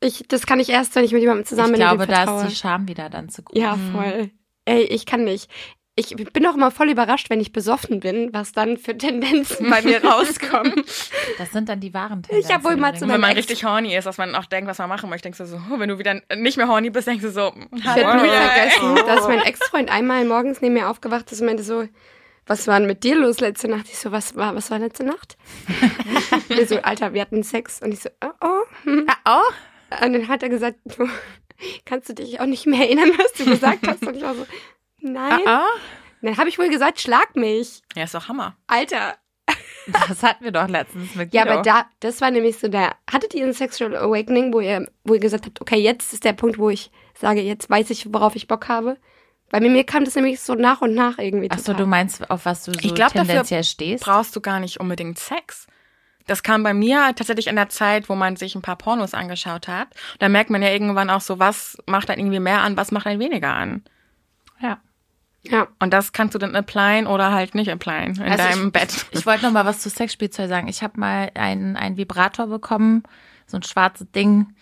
Ich, das kann ich erst, wenn ich mit jemandem zusammen ich bin. und glaube, da ist die Scham wieder dann zu groß. Ja, voll. Ey, ich kann nicht. Ich bin auch immer voll überrascht, wenn ich besoffen bin, was dann für Tendenzen bei mir rauskommen. <laughs> Das sind dann die wahren Ich hab wohl mal Tendenzen zu wenn man Ex- richtig horny ist, dass man auch denkt, was man machen möchte, denkst du so, oh, wenn du wieder nicht mehr horny bist, denkst du so, Ich werde hallo. nie vergessen, dass mein Ex-Freund einmal morgens neben mir aufgewacht ist und meinte so, was war denn mit dir los letzte Nacht? Ich so, was war, was war letzte Nacht? <laughs> wir so, Alter, wir hatten Sex. Und ich so, oh, oh. hm. Ah, oh, Und dann hat er gesagt, du, kannst du dich auch nicht mehr erinnern, was du gesagt hast? Und ich war so, nein. ah, Dann habe ich wohl gesagt, schlag mich. Ja, ist doch Hammer. Alter. <laughs> Das hatten wir doch letztens mit Ja, Guido. aber da, das war nämlich so der, hattet ihr ein Sexual Awakening, wo ihr, wo ihr gesagt habt, okay, jetzt ist der Punkt, wo ich sage, jetzt weiß ich, worauf ich Bock habe? Weil mir, mir kam das nämlich so nach und nach irgendwie Ach so, total. du meinst, auf was du so Ich glaub, dafür tendenziell stehst? Brauchst du gar nicht unbedingt Sex. Das kam bei mir tatsächlich in der Zeit, wo man sich ein paar Pornos angeschaut hat. Da merkt man ja irgendwann auch so, was macht dann irgendwie mehr an, was macht dann weniger an. Ja. Ja. Und das kannst du dann applyen oder halt nicht applyen in Also deinem ich, Bett. Ich wollte noch mal was zu Sexspielzeug sagen. Ich habe mal einen, einen Vibrator bekommen, so ein schwarzes Ding.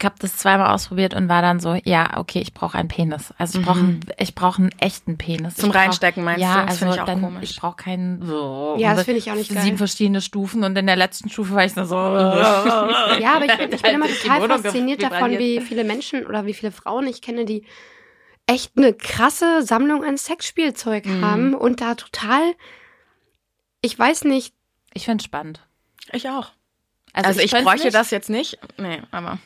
Ich habe das zweimal ausprobiert und war dann so, ja, okay, ich brauche einen Penis. Also ich brauche einen, ich brauche einen echten Penis. Mhm. Zum brauch, Reinstecken meinst ja, du? Das also finde ich auch dann, komisch. Ich brauche keinen. So, Ja, das finde ich auch nicht geil. Sieben verschiedene Stufen und in der letzten Stufe war ich dann so. <laughs> Ja, aber ich bin, ich bin immer Durch die total fasziniert davon, wie viele Menschen oder wie viele Frauen ich kenne, die echt eine krasse Sammlung an Sexspielzeug Mhm. haben und da total, ich weiß nicht, Ich finde spannend. Ich auch. Also, Also, ich, könnte bräuchte nicht. das jetzt nicht. Nee, aber.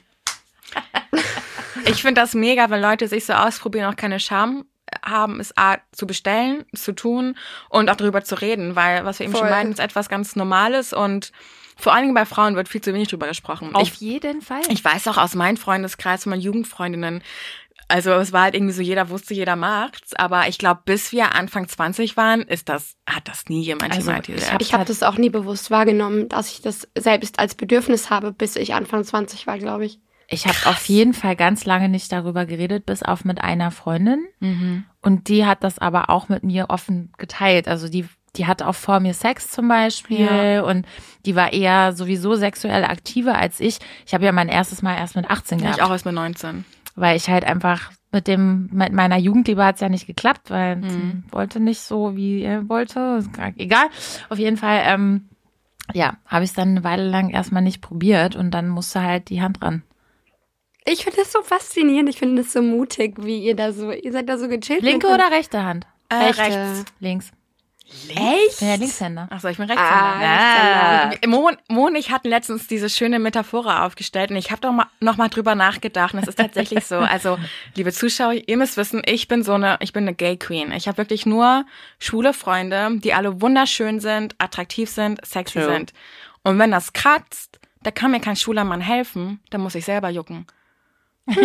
ich finde das mega, wenn Leute sich so ausprobieren, auch keine Scham haben, es A, zu bestellen, zu tun und auch darüber zu reden, weil, was wir eben schon Voll. meinten, ist etwas ganz Normales und vor allen Dingen bei Frauen wird viel zu wenig drüber gesprochen. Auf Ich, jeden Fall. ich weiß auch aus meinem Freundeskreis von meinen Jugendfreundinnen, also es war halt irgendwie so, jeder wusste, jeder macht's, aber ich glaube, bis wir Anfang 20 waren, ist das, hat das nie jemand Also, thematisiert. ich hab- ich habe das auch nie bewusst wahrgenommen, dass ich das selbst als Bedürfnis habe, bis ich Anfang 20 war, glaube ich. Ich habe auf jeden Fall ganz lange nicht darüber geredet, bis auf mit einer Freundin. Mhm. Und die hat das aber auch mit mir offen geteilt. Also die, die hatte auch vor mir Sex zum Beispiel Ja. und die war eher sowieso sexuell aktiver als ich. Ich habe ja mein erstes Mal erst mit 18 gehabt, Ich auch erst mit 19. weil ich halt einfach mit dem mit meiner Jugendliebe hat's ja nicht geklappt, weil Mhm. sie wollte nicht so wie er wollte. Egal. Auf jeden Fall. Ähm, ja, habe ich es dann eine Weile lang erstmal nicht probiert und dann musste halt die Hand ran. Ich finde das so faszinierend, ich finde das so mutig, wie ihr da so, ihr seid da so gechillt. Linke oder rechte Hand? Äh, Rechte. rechts. Links. Ich bin ja Linkshänder. Achso, ich bin Rechtshänder. Ah, Mo, Mo und ich hatten letztens diese schöne Metaphore aufgestellt und ich habe doch mal, noch mal drüber nachgedacht und es ist tatsächlich so. Also, liebe Zuschauer, ihr müsst wissen, ich bin so eine, ich bin eine Gay Queen. Ich habe wirklich nur schwule Freunde, die alle wunderschön sind, attraktiv sind, sexy True. sind. Und wenn das kratzt, da kann mir kein schwuler Mann helfen, da muss ich selber jucken. <laughs>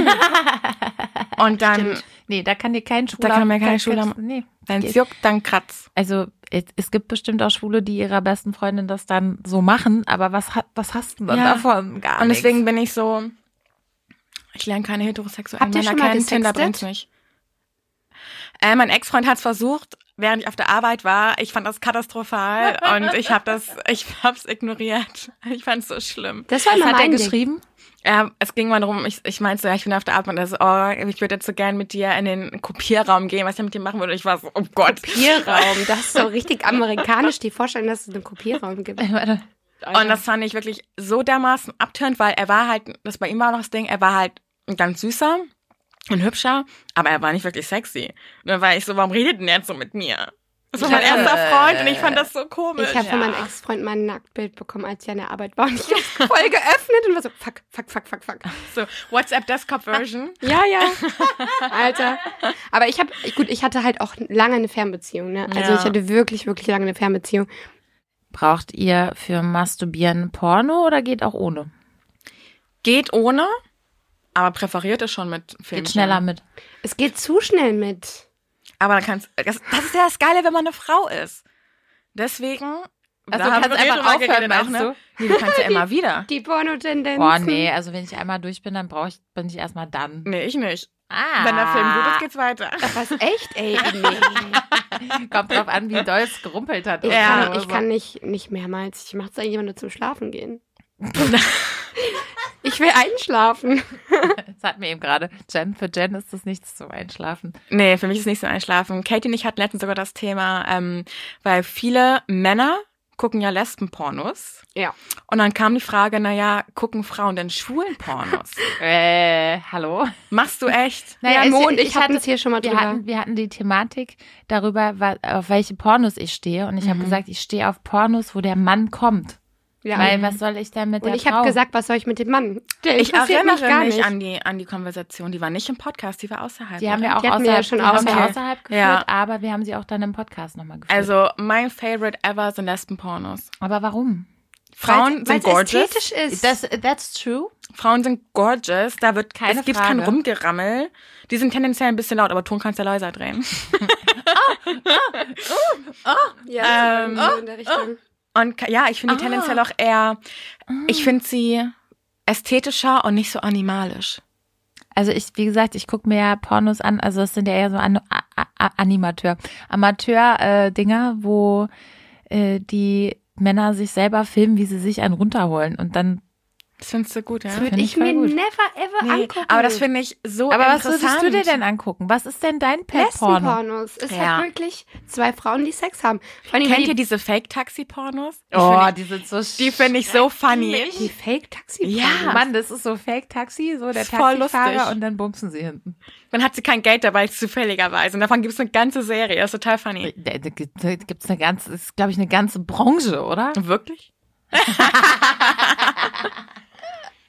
und dann, Nee, da kann dir kein Schwuler... kann mir kein kein- Schwuler- Nee. wenn es juckt, dann kratzt. Also es, es gibt bestimmt auch Schwule, die ihrer besten Freundin das dann so machen, aber was, hat, was hast du denn Ja. davon? Gar Und nichts. deswegen bin ich so, ich lerne keine heterosexuellen Habt Männer kennen, Tinder bringt's nicht. Äh, mein Ex-Freund hat's versucht, während ich auf der Arbeit war. Ich fand das katastrophal <laughs> und ich habe das, ich hab's ignoriert. Ich fand's so schlimm. Das war immer hat er mein Ding. geschrieben? Ja, es ging mal darum, ich, ich meinte so, ja, ich bin auf der Arbeit und er so, oh, ich würde jetzt so gern mit dir in den Kopierraum gehen, was ich mit dir machen würde. Ich war so, oh Gott. Kopierraum. Das ist so <laughs> richtig amerikanisch, die Vorstellung, dass es einen Kopierraum gibt. Warte. Und das fand ich wirklich so dermaßen abtörend, weil er war halt, das bei ihm war noch das Ding, er war halt ein ganz süßer und hübscher, aber er war nicht wirklich sexy. Und dann war ich so, warum redet denn er jetzt so mit mir? Das war mein Ja. erster Freund und ich fand das so komisch. Ich habe von meinem Ex-Freund mein Nacktbild bekommen, als ich an der Arbeit war. Und ich habe voll geöffnet und war so, fuck, fuck, fuck, fuck, fuck. so WhatsApp Desktop Version. Ja, ja. Alter. Aber ich habe, gut, ich hatte halt auch lange eine Fernbeziehung, ne? Also Ja. ich hatte wirklich, wirklich lange eine Fernbeziehung. Braucht ihr für Masturbieren Porno oder geht auch ohne? Geht ohne, aber präferiert es schon mit Filmchen. Geht schneller mit. Es geht zu schnell mit. Aber dann kannst das, das ist ja das Geile, wenn man eine Frau ist. Deswegen. Also da du haben wir einfach aufhören, geredet auch, ne? Nee, du kannst ja <laughs> immer wieder. Die Pornotendenzen. Boah, nee, also wenn ich einmal durch bin, dann brauche ich, bin ich erstmal dann. Nee, ich nicht. Ah. Wenn der Film gut ist, geht's weiter. Was, echt? Ey, <laughs> nee. Kommt drauf an, wie doll es gerumpelt hat. Ich, Ja, kann, ich kann nicht, nicht mehrmals. Ich mache es eigentlich immer nur zum Schlafen gehen. <laughs> ich will einschlafen. Das hat mir eben gerade. Jen, für Jen ist das nichts zum Einschlafen. Nee, für mich ist nicht so einschlafen. Katie und ich hatten letztens sogar das Thema, ähm, weil viele Männer gucken ja Lesbenpornos. Ja. Und dann kam die Frage, naja, gucken Frauen denn schwulen Pornos? <laughs> Äh, hallo? Machst du echt? Naja, es- Mo und ich, hatten hatte- es hier schon mal wir drüber. hatten, wir hatten die Thematik darüber, auf welche Pornos ich stehe. Und ich habe gesagt, ich stehe auf Pornos, wo der Mann kommt. Ja. Weil was soll ich denn mit und der ich habe gesagt, was soll ich mit dem Mann? Der Ich erinnere mich gar nicht. an die, an die Konversation. Die war nicht im Podcast, die war außerhalb. die haben wir auch Die hatten wir außerhalb, ja schon haben wir außerhalb. außerhalb geführt, Ja. aber wir haben sie auch dann im Podcast nochmal geführt. Also, mein Favorite ever sind Lesbenpornos. aber warum? Frauen Weil's- sind weil's gorgeous. ästhetisch ist. Das, that's true. Frauen sind gorgeous. Da wird Keine es gibt Frage. kein Rumgerammel. Die sind tendenziell ein bisschen laut, aber Ton kannst du ja leiser drehen. ja, Ähm, so in der Richtung. Und ja, ich finde die Ah. tendenziell auch eher, ich finde sie ästhetischer und nicht so animalisch. Also ich, wie gesagt, ich gucke mir ja Pornos an, also es sind ja eher so an, Animateur, Amateur-Dinger, wo äh, die Männer sich selber filmen, wie sie sich einen runterholen und dann Das findest du gut, ja? Würde find ich, ich mir gut. never ever Nee, angucken. aber das finde ich so Aber was interessant. würdest du dir denn angucken? Was ist denn dein Pet-Porno? Lesbenpornos. Ist Ja. halt wirklich zwei Frauen, die Sex haben. Vor allem, Kennt wenn ihr die, diese Fake-Taxi-Pornos? Die Oh, die sind so die finde ich so funny. die Fake-Taxi Ja. Mann, das ist so Fake-Taxi, so der Taxifahrer und dann bumsen sie hinten. Dann hat sie kein Geld dabei, zufälligerweise. Und davon gibt es eine ganze Serie. Das ist total funny. Da, da gibt- da gibt's eine ganze, ist glaube ich eine ganze Branche, oder? Wirklich? <laughs> <laughs>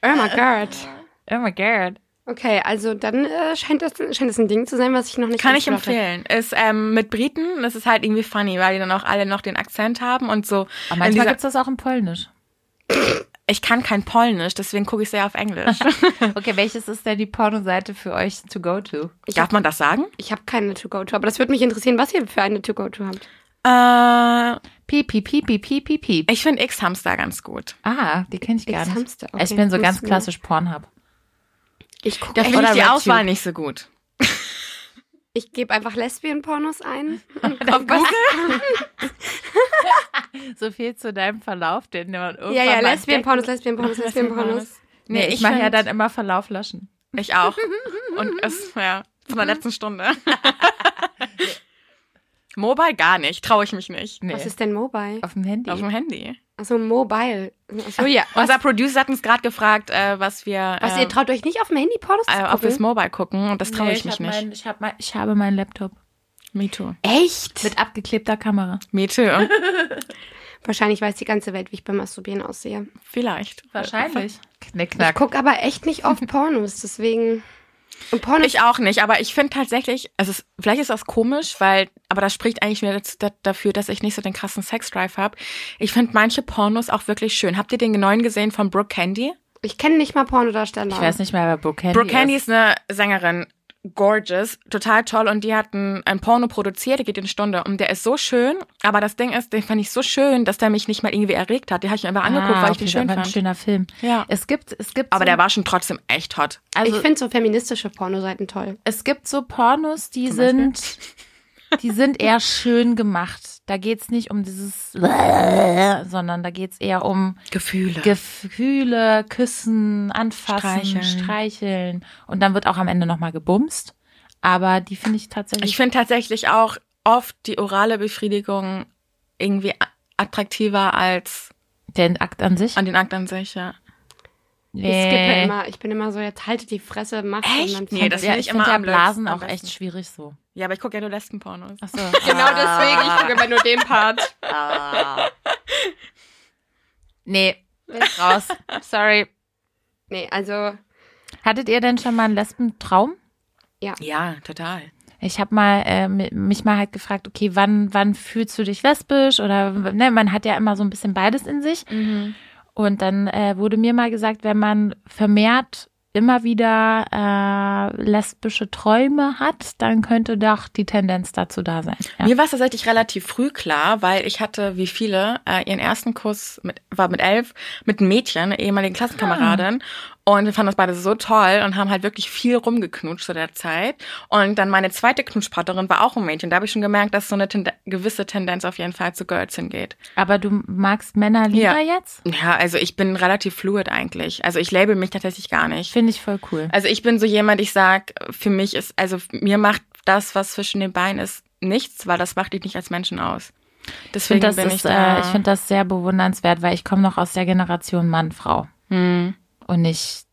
Oh my God. Oh my god. Okay, also dann äh, scheint, das, scheint das ein Ding zu sein, was ich noch nicht Kann ich empfehlen. Ist ähm, mit Briten, das ist halt irgendwie funny, weil die dann auch alle noch den Akzent haben und so. Aber manchmal dieser- gibt's das auch in Polnisch. <laughs> ich kann kein Polnisch, deswegen gucke ich sehr auf Englisch. <laughs> <laughs> Okay, welches ist denn die Pornoseite für euch to go to? Darf man das sagen? Ich habe keine To-Go-To, aber das würde mich interessieren, was ihr für eine To-Go-To habt. Äh, Piep, piep, piep, piep, piep, piep, piep. ich finde X-Hamster ganz gut. Ah, die kenne ich gar nicht. X-Hamster, okay. Ich bin so ganz klassisch Pornhub. Ich gucke Da finde ich Oder die. Auswahl nicht so gut. ich gebe einfach Lesbian-Pornos ein. <laughs> <laughs> So viel zu deinem Verlauf, den man irgendwann ja, ja, mal Lesbian-Pornos, Lesbian-Pornos, <laughs> Lesbian-Pornos. Nee, ich, ich mache ja find- dann immer Verlauf löschen. Ich auch. Und es, ja, von der letzten Stunde. Mobile gar nicht, traue ich mich nicht. Nee, Was ist denn Mobile? auf dem Handy. Auf dem Handy. Achso, Mobile. Achso, ja. Was, Unser Producer hat uns gerade gefragt, äh, was wir was äh, ihr traut euch nicht auf dem Handy Pornos zu äh, auf das gucken? Mobile gucken und das traue Nee, ich mich hab nicht. Mein, ich, hab mein, ich habe meinen Laptop. Me too. Echt? Mit abgeklebter Kamera. Me too. <laughs> Wahrscheinlich weiß die ganze Welt, wie ich beim Masturbieren aussehe. Vielleicht. Wahrscheinlich. Ich Knickknack. gucke aber echt nicht oft Pornos, deswegen. Und Pornos. Ich auch nicht, aber ich finde tatsächlich, also es, vielleicht ist das komisch, weil, aber das spricht eigentlich das, dafür, dass ich nicht so den krassen Sexdrive habe. Ich finde manche Pornos auch wirklich schön. Habt ihr den neuen gesehen von Brooke Candy? Ich kenne nicht mal Pornodarsteller. Ich weiß nicht mehr, wer Brooke Candy Brooke Candy ist. ist eine Sängerin, gorgeous, total toll und die hat ein, Porno produziert, der geht eine Stunde und der ist so schön, aber das Ding ist, den fand ich so schön, dass der mich nicht mal irgendwie erregt hat. Den habe ich mir aber angeguckt, Ah, weil ich den schön aber ein fand. schöner Film. Ja. Es gibt, es gibt Aber so, der war schon trotzdem echt hot. also, ich finde so feministische Pornoseiten toll. es gibt so Pornos, die sind, die sind eher schön gemacht. Da geht's nicht um dieses, sondern da geht's eher um Gefühle. Gefühle, küssen, anfassen, Streicheln. streicheln. Und dann wird auch am Ende nochmal gebumst. Aber die finde ich tatsächlich. Ich finde tatsächlich auch oft die orale Befriedigung irgendwie attraktiver als den Akt an sich. an den Akt an sich, ja. Ich skippe immer. Ich bin immer so, jetzt haltet die Fresse, mach Echt? und dann Nee, das ja, ich ich immer ja am Blasen auch echt schwierig so. Ja, aber ich gucke ja nur Lesbenpornos. Ach so. <laughs> Genau deswegen, ich gucke immer nur den Part. Nee, ist raus. Sorry. Nee, also, Hattet ihr denn schon mal einen Lesbentraum? Ja, total. Ich habe mal äh, mi- mich mal halt gefragt, okay, wann wann fühlst du dich lesbisch oder ne, man hat ja immer so ein bisschen beides in sich. Und dann äh, wurde mir mal gesagt, wenn man vermehrt immer wieder äh, lesbische Träume hat, dann könnte doch die Tendenz dazu da sein. Ja. Mir war es tatsächlich relativ früh klar, weil ich hatte, wie viele, äh, ihren ersten Kuss mit, war mit elf mit einem Mädchen, einer ehemaligen Klassenkameradin. Und wir fanden das beide so toll und haben halt wirklich viel rumgeknutscht zu der Zeit. Und dann meine zweite Knutschpartnerin war auch ein Mädchen. Da habe ich schon gemerkt, dass so eine Tende gewisse Tendenz auf jeden Fall zu Girls hingeht. Aber du magst Männer lieber Ja. jetzt? Ja, also ich bin relativ fluid eigentlich. Also ich label mich tatsächlich gar nicht. Finde ich voll cool. Also ich bin so jemand, ich sag, für mich ist, also mir macht das, was zwischen den Beinen ist, nichts, weil das macht dich nicht als Menschen aus. Ich Deswegen finde das, ist, ich da. äh, ich find das sehr bewundernswert, weil ich komme noch aus der Generation Mann-Frau hm. Und nicht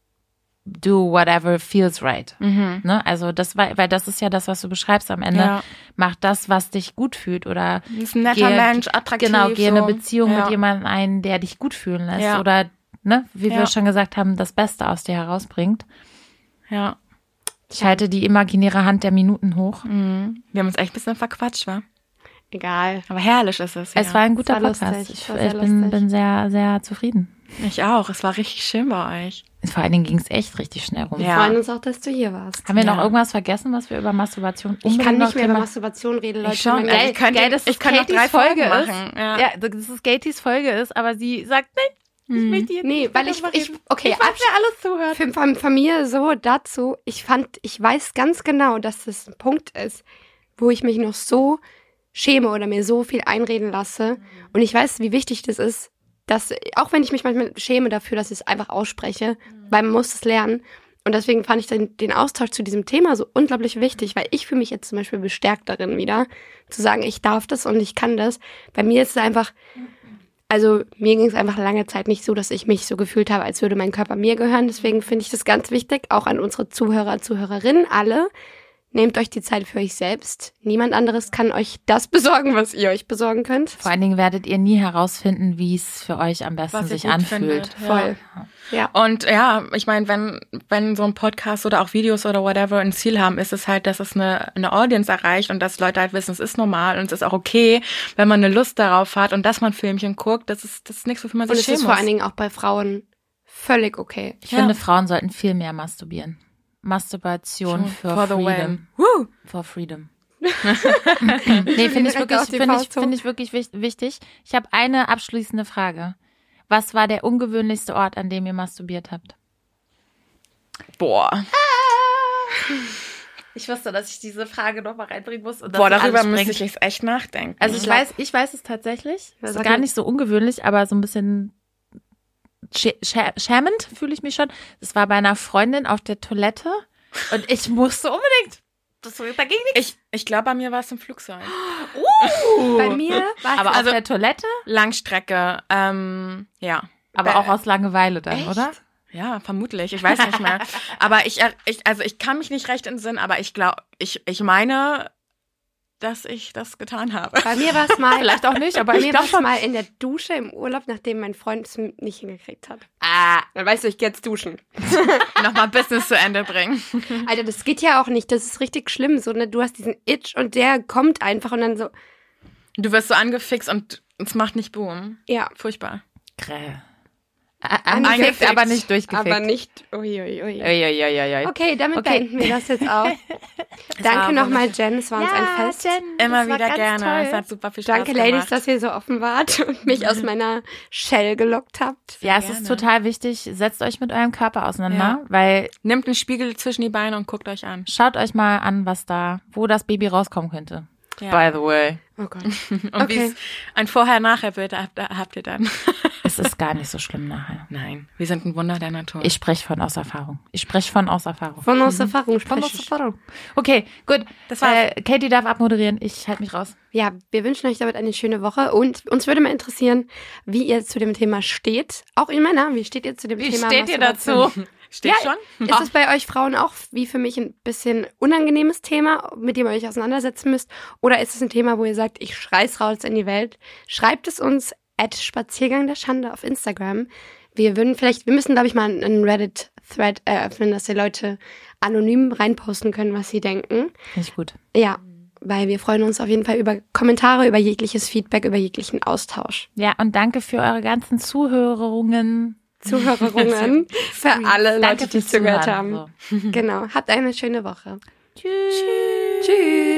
do whatever feels right. mhm. Ne? Also das war, weil das ist ja das, was du beschreibst am Ende. Ja. Mach das, was dich gut fühlt oder Ist ein netter Gehe- Mensch, attraktiv. genau, geh in so. eine Beziehung ja. mit jemandem ein, der dich gut fühlen lässt Ja. oder ne, wie wir schon gesagt haben, das Beste aus dir herausbringt. Ja. Ich halte die imaginäre Hand der Minuten hoch. Mhm. Wir haben uns echt ein bisschen verquatscht, wa? egal. Aber herrlich ist es. Ja. Es war ein guter Podcast. lustig, ich ich bin, bin sehr, sehr zufrieden. Ich auch. Es war richtig schön bei euch. Vor allen Dingen ging es echt richtig schnell rum. Wir Ja. freuen uns auch, dass du hier warst. Haben wir Ja. noch irgendwas vergessen, was wir über Masturbation Ich kann noch nicht mehr über Masturbation reden, Leute. Ich schon. Ich könnte, geil, dass ich es könnte noch drei Folgen Folge ist. machen. Ja. Ja, dass es Gatys Folge ist, aber sie sagt, nein, ich möchte jetzt Nee, nicht weil ich, ich okay, ich weiß, wer alles zuhört. Für, von, von mir so dazu, ich fand, ich weiß ganz genau, dass das ein Punkt ist, wo ich mich noch so schäme oder mir so viel einreden lasse. Und ich weiß, wie wichtig das ist, dass, auch wenn ich mich manchmal schäme dafür, dass ich es einfach ausspreche, weil man muss es lernen. Und deswegen fand ich den, den Austausch zu diesem Thema so unglaublich wichtig, weil ich fühle mich jetzt zum Beispiel bestärkt darin wieder, zu sagen, ich darf das und ich kann das. Bei mir ist es einfach, also mir ging es einfach lange Zeit nicht so, dass ich mich so gefühlt habe, als würde mein Körper mir gehören. Deswegen finde ich das ganz wichtig, auch an unsere Zuhörer, Zuhörerinnen, alle. Nehmt euch die Zeit für euch selbst. Niemand anderes kann euch das <laughs> besorgen, was ihr euch besorgen könnt. Vor allen Dingen werdet ihr nie herausfinden, wie es für euch am besten sich anfühlt. findet. Voll. Ja. Und ja, ich meine, wenn, wenn so ein Podcast oder auch Videos oder whatever ein Ziel haben, ist es halt, dass es eine, eine Audience erreicht und dass Leute halt wissen, es ist normal und es ist auch okay, wenn man eine Lust darauf hat und dass man Filmchen guckt, das ist, das ist nichts, wofür man Und sich es schämen ist vor muss. allen Dingen auch bei Frauen völlig okay. Ich Ja. finde, Frauen sollten viel mehr masturbieren. Masturbation für For the Freedom. Woo! For Freedom. <laughs> nee, finde ich wirklich, finde ich, finde ich wirklich wich- wichtig. Ich habe eine abschließende Frage. Was war der ungewöhnlichste Ort, an dem ihr masturbiert habt? Boah. Ich wusste, dass ich diese Frage noch mal reinbringen muss. Und Boah, darüber müsste ich jetzt echt nachdenken. Also ich weiß, ich weiß es tatsächlich. Sag gar nicht so ungewöhnlich, aber so ein bisschen schämend fühle ich mich schon. Es war bei einer Freundin auf der Toilette und ich musste unbedingt. Das, da ging nichts. ich ich glaube, bei mir war es im Flugzeug. <gasps> Bei mir war Aber Also- auf der Toilette, Langstrecke, ähm, ja. aber Bei- auch aus Langeweile dann, Echt? oder? Ja, vermutlich. Ich weiß nicht mehr. <laughs> aber ich, er- ich, also ich kann mich nicht recht entsinnen, aber ich glaube, ich, ich meine, dass ich das getan habe. Bei mir war es mal, Vielleicht auch nicht, aber bei mir war es mal in der Dusche im Urlaub, nachdem mein Freund es nicht hingekriegt hat. Ah, Dann weißt du, ich gehe jetzt duschen. <laughs> Nochmal Business zu Ende bringen. <laughs> Alter, das geht ja auch nicht. Das ist richtig schlimm. So, ne? Du hast diesen Itch und der kommt einfach und dann so, Du wirst so angefixt und es macht nicht Boom. ja. Furchtbar. Krähe. Angefickt, Angefickt, aber nicht durchgefickt. Aber nicht, ui, ui. Okay, damit Okay. beenden wir das jetzt auch. <laughs> Danke nochmal. Jen. Es war uns ein Fest. Jen, Immer wieder gerne. Es Toll. hat super viel Spaß Danke, gemacht. Ladies, dass ihr so offen wart <laughs> und mich aus meiner Shell gelockt habt. Ja, es Gerne. ist total wichtig. Setzt euch mit eurem Körper auseinander, Ja. weil Nimmt einen Spiegel zwischen die Beine und guckt euch an. schaut euch mal an, was da, wo das Baby rauskommen könnte. Ja. By the way. Oh Gott. <laughs> Und Okay. wie es ein Vorher-Nachher-Bild habt, habt ihr dann? Es ist gar nicht so schlimm nachher. Nein, wir sind ein Wunder der Natur. Ich spreche von aus Erfahrung. Ich spreche von aus Erfahrung. Von aus Erfahrung Von aus. Erfahrung. Okay, gut. Das war's. Äh, Katie darf abmoderieren. Ich halte mich raus. Ja, wir wünschen euch damit eine schöne Woche und uns würde mal interessieren, wie ihr zu dem Thema steht. Auch ihr Männer, wie steht ihr zu dem Thema? Masturbation? <laughs> Steht Ja, schon? Ist es bei euch Frauen auch wie für mich ein bisschen unangenehmes Thema, mit dem ihr euch auseinandersetzen müsst? Oder ist es ein Thema, wo ihr sagt, ich schrei's raus in die Welt? Schreibt es uns Spaziergang der Schande auf Instagram. Wir würden vielleicht, wir müssen, glaube ich, mal einen Reddit-Thread eröffnen, dass die Leute anonym reinposten können, was sie denken. Finde ich gut. Ja, weil wir freuen uns auf jeden Fall über Kommentare, über jegliches Feedback, über jeglichen Austausch. Ja, und danke für eure ganzen Zuhörungen. Zuhörerinnen <laughs> für alle Leute, die zugehört haben. So. <laughs> Genau. Habt eine schöne Woche. Tschüss. Tschüss.